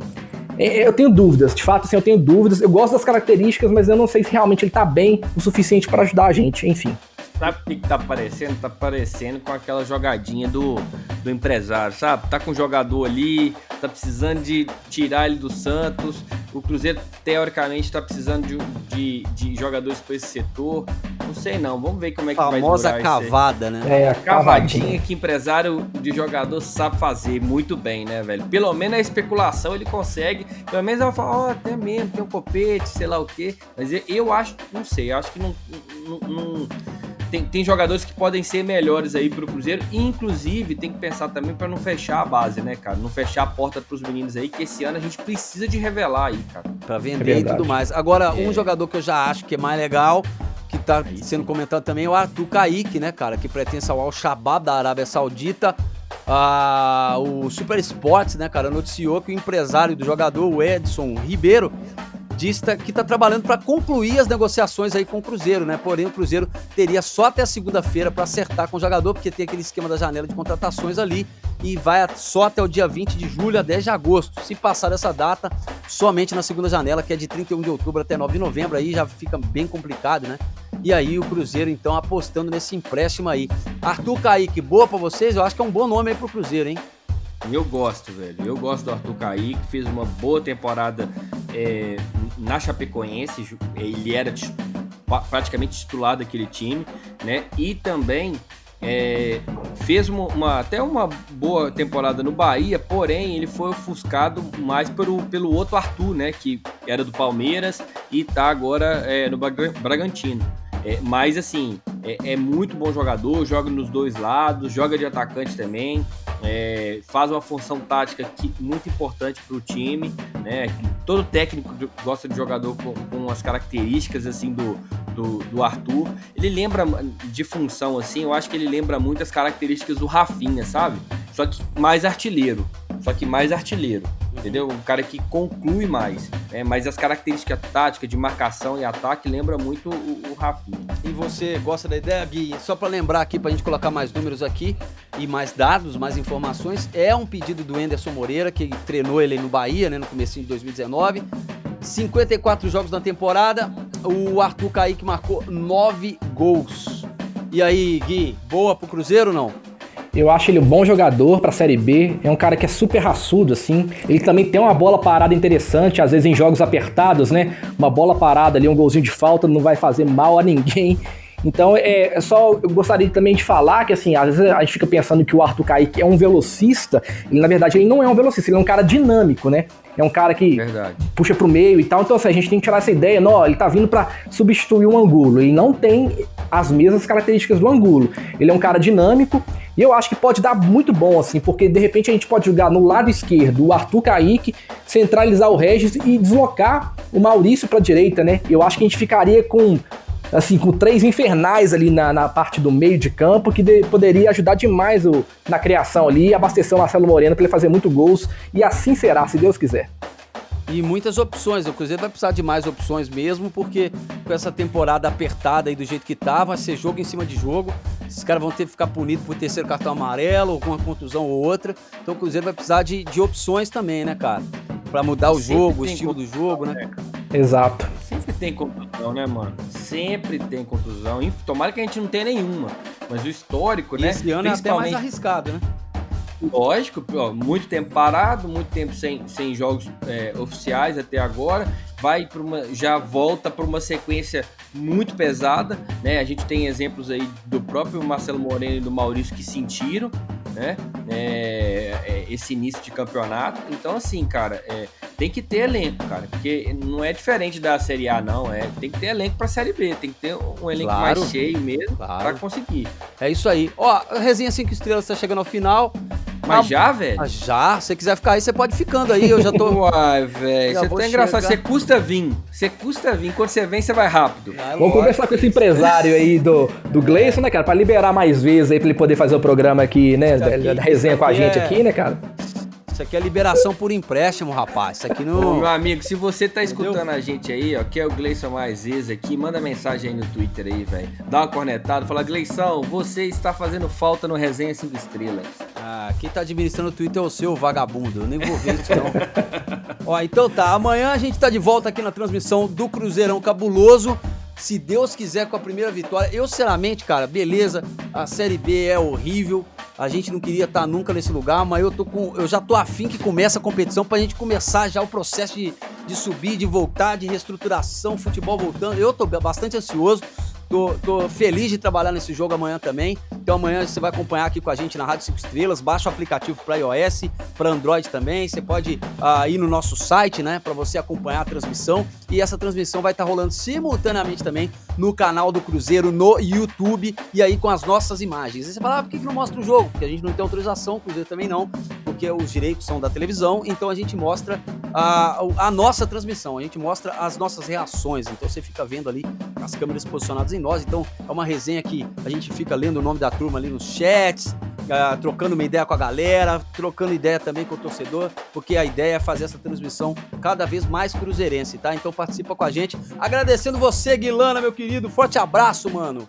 É, eu tenho dúvidas, de fato, assim, eu tenho dúvidas. Eu gosto das características, mas eu não sei se realmente ele tá bem o suficiente para ajudar a gente, enfim. Sabe o que tá parecendo? Tá parecendo com aquela jogadinha do, do empresário, sabe? Tá com um jogador ali, tá precisando de tirar ele do Santos. O Cruzeiro, teoricamente, tá precisando de, de, de jogadores para esse setor. Não sei não, vamos ver como é que Famosa vai durar cavada, né? É, a cavadinha que empresário de jogador sabe fazer muito bem, né, velho? Pelo menos a especulação ele consegue. Pelo menos ela fala, ó, oh, tem mesmo, tem um copete, sei lá o quê. Mas eu, eu acho, não sei, eu acho que não, não, não tem, tem jogadores que podem ser melhores aí pro Cruzeiro. E, inclusive, tem que pensar também para não fechar a base, né, cara? Não fechar a porta pros meninos aí, que esse ano a gente precisa de revelar aí, cara. Pra vender é e tudo mais. Agora, é. um jogador que eu já acho que é mais legal, que tá aí, sendo sim. comentado também, é o Arthur Kaique, né, cara? Que pertence ao Al-Shabaab da Arábia Saudita. Ah, o Super Sports, né, cara, noticiou que o empresário do jogador, o Edson Ribeiro, que está trabalhando para concluir as negociações aí com o Cruzeiro, né? Porém, o Cruzeiro teria só até segunda-feira para acertar com o jogador, porque tem aquele esquema da janela de contratações ali e vai só até o dia 20 de julho a 10 de agosto. Se passar essa data, somente na segunda janela, que é de 31 de outubro até 9 de novembro, aí já fica bem complicado, né? E aí o Cruzeiro, então, apostando nesse empréstimo aí. Arthur Kaique, boa para vocês? Eu acho que é um bom nome aí pro Cruzeiro, hein? Eu gosto, velho. Eu gosto do Arthur Kaique, fez uma boa temporada é, na Chapecoense. Ele era praticamente titular daquele time, né? E também é, fez uma, uma, até uma boa temporada no Bahia, porém ele foi ofuscado mais pelo, pelo outro Arthur, né? Que era do Palmeiras e tá agora é, no Bragantino. É, mas assim, é, é muito bom jogador, joga nos dois lados, joga de atacante também, é, faz uma função tática que, muito importante para o time. Né? Todo técnico gosta de jogador com, com as características assim do, do, do, Arthur. Ele lembra de função assim, eu acho que ele lembra muito as características do Rafinha, sabe? Só que mais artilheiro. Só que mais artilheiro entendeu? Um cara que conclui mais, né? mas as características táticas de marcação e ataque lembra muito o, o Rafinha. E você gosta da ideia, Gui? Só para lembrar aqui, para a gente colocar mais números aqui e mais dados, mais informações, é um pedido do Enderson Moreira, que treinou ele no Bahia, né, no começo de 2019. 54 jogos na temporada, o Arthur Kaique marcou 9 gols. E aí, Gui, boa pro Cruzeiro ou não? Eu acho ele um bom jogador para a Série B. É um cara que é super raçudo, assim. Ele também tem uma bola parada interessante, às vezes em jogos apertados, né? Uma bola parada ali, um golzinho de falta, não vai fazer mal a ninguém. Então, é, é só eu gostaria também de falar que, assim, às vezes a gente fica pensando que o Arthur Kaique é um velocista, e na verdade ele não é um velocista, ele é um cara dinâmico, né? É um cara que verdade. puxa pro meio e tal. Então, assim, a gente tem que tirar essa ideia, não, ele tá vindo para substituir um Angulo. Ele não tem as mesmas características do Angulo. Ele é um cara dinâmico, e eu acho que pode dar muito bom, assim, porque de repente a gente pode jogar no lado esquerdo o Arthur Kaique, centralizar o Regis e deslocar o Maurício para a direita, né? Eu acho que a gente ficaria com assim, com três infernais ali na, na parte do meio de campo, que de, poderia ajudar demais o, na criação ali, abastecer o Marcelo Moreno para ele fazer muito gols, e assim será, se Deus quiser. E muitas opções. O Cruzeiro vai precisar de mais opções mesmo, porque com essa temporada apertada aí do jeito que tá, vai ser jogo em cima de jogo. Esses caras vão ter que ficar punidos por terceiro cartão amarelo, ou com uma contusão ou outra. Então o Cruzeiro vai precisar de, de opções também, né, cara? Pra mudar o Sempre jogo, o estilo do jogo, né? Exato. Sempre tem contusão, né, mano? Sempre tem contusão. Tomara que a gente não tenha nenhuma. Mas o histórico, e né? Esse ano é até mais arriscado, né? Lógico, ó, muito tempo parado, muito tempo sem, sem jogos é, oficiais até agora. Vai para uma, já volta para uma sequência muito pesada, né? A gente tem exemplos aí do próprio Marcelo Moreno e do Maurício que sentiram, né? É, é, esse início de campeonato. Então, assim, cara, é, tem que ter elenco, cara, porque não é diferente da Série A, não. É, tem que ter elenco para a Série B, tem que ter um elenco claro, mais cheio mesmo claro. para conseguir. É isso aí. Ó, a resenha 5 estrelas está chegando ao final. Mas já, velho? já. Se você quiser ficar aí, você pode ficando aí. Eu já tô. <laughs> Uai, velho. Você tá engraçado. Você custa vir. Você custa vir. Quando você vem, você vai rápido. Ah, Vamos conversar com esse empresário aí do, do Gleison, né, cara? Pra liberar mais vezes aí, pra ele poder fazer o programa aqui, né? Aqui, da, da, resenha com a gente é... aqui, né, cara? Isso aqui é liberação por empréstimo, rapaz. Isso aqui não. Meu amigo, se você tá escutando Entendeu? a gente aí, ó, que é o Gleison mais vezes aqui, manda mensagem aí no Twitter aí, velho. Dá uma cornetada, fala, Gleison, você está fazendo falta no Resenha 5 Estrelas. Ah, quem tá administrando o Twitter é o seu vagabundo. Eu nem vou ver isso, não. <laughs> ó, então tá. Amanhã a gente tá de volta aqui na transmissão do Cruzeirão Cabuloso se Deus quiser, com a primeira vitória. Eu, sinceramente, cara, beleza, a Série B é horrível, a gente não queria estar nunca nesse lugar, mas eu, tô com, eu já tô afim que comece a competição pra gente começar já o processo de, de subir, de voltar, de reestruturação, futebol voltando. Eu tô bastante ansioso. Tô, tô, feliz de trabalhar nesse jogo amanhã também. Então amanhã você vai acompanhar aqui com a gente na Rádio 5 Estrelas. Baixa o aplicativo para iOS, para Android também. Você pode uh, ir no nosso site, né, para você acompanhar a transmissão. E essa transmissão vai estar tá rolando simultaneamente também no canal do Cruzeiro no YouTube e aí com as nossas imagens. E você fala, ah, por que, que não mostra o jogo? Porque a gente não tem autorização, o Cruzeiro também não, porque os direitos são da televisão. Então a gente mostra a, a nossa transmissão, a gente mostra as nossas reações. Então você fica vendo ali as câmeras posicionadas em nós. Então é uma resenha que a gente fica lendo o nome da turma ali nos chats, uh, trocando uma ideia com a galera, trocando ideia também com o torcedor, porque a ideia é fazer essa transmissão cada vez mais cruzeirense, tá? Então participa com a gente. Agradecendo você, Guilana, meu querido. Forte abraço, mano.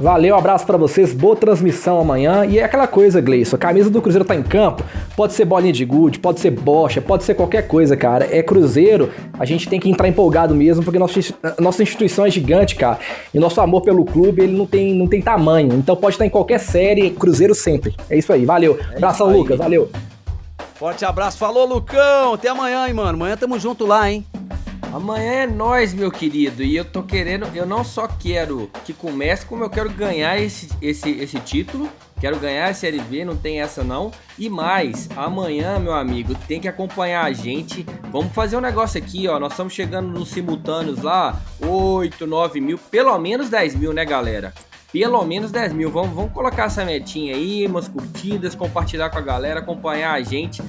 Valeu, abraço para vocês, boa transmissão amanhã. E é aquela coisa, Gleison, a camisa do Cruzeiro tá em campo, pode ser bolinha de gude, pode ser bocha, pode ser qualquer coisa, cara. É Cruzeiro, a gente tem que entrar empolgado mesmo, porque nossa, nossa instituição é gigante, cara. E nosso amor pelo clube, ele não tem, não tem tamanho. Então pode estar em qualquer série, Cruzeiro sempre. É isso aí, valeu. É Abração, Lucas, valeu. Forte abraço, falou, Lucão. Até amanhã, hein, mano. Amanhã tamo junto lá, hein. Amanhã é nós, meu querido. E eu tô querendo, eu não só quero que comece, como eu quero ganhar esse, esse, esse título. Quero ganhar a Série B, não tem essa não. E mais, amanhã, meu amigo, tem que acompanhar a gente. Vamos fazer um negócio aqui, ó. Nós estamos chegando nos simultâneos lá, 8, 9 mil, pelo menos 10 mil, né, galera? pelo menos 10 mil. Vamos, vamos colocar essa metinha aí, umas curtidas, compartilhar com a galera, acompanhar a gente,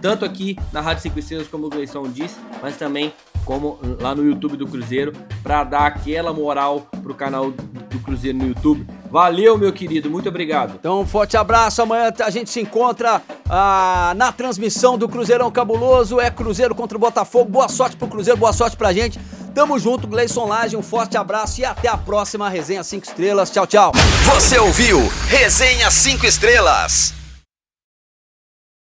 tanto aqui na Rádio 5 Estrelas, como o Gleison disse, mas também como lá no YouTube do Cruzeiro, para dar aquela moral pro canal do Cruzeiro no YouTube. Valeu, meu querido, muito obrigado. Então, um forte abraço. Amanhã a gente se encontra ah, na transmissão do Cruzeirão Cabuloso. É Cruzeiro contra o Botafogo. Boa sorte pro Cruzeiro, boa sorte pra gente. Tamo junto, Gleison Lage, um forte abraço e até a próxima Resenha 5 Estrelas. Tchau, tchau. Você ouviu Resenha 5 Estrelas.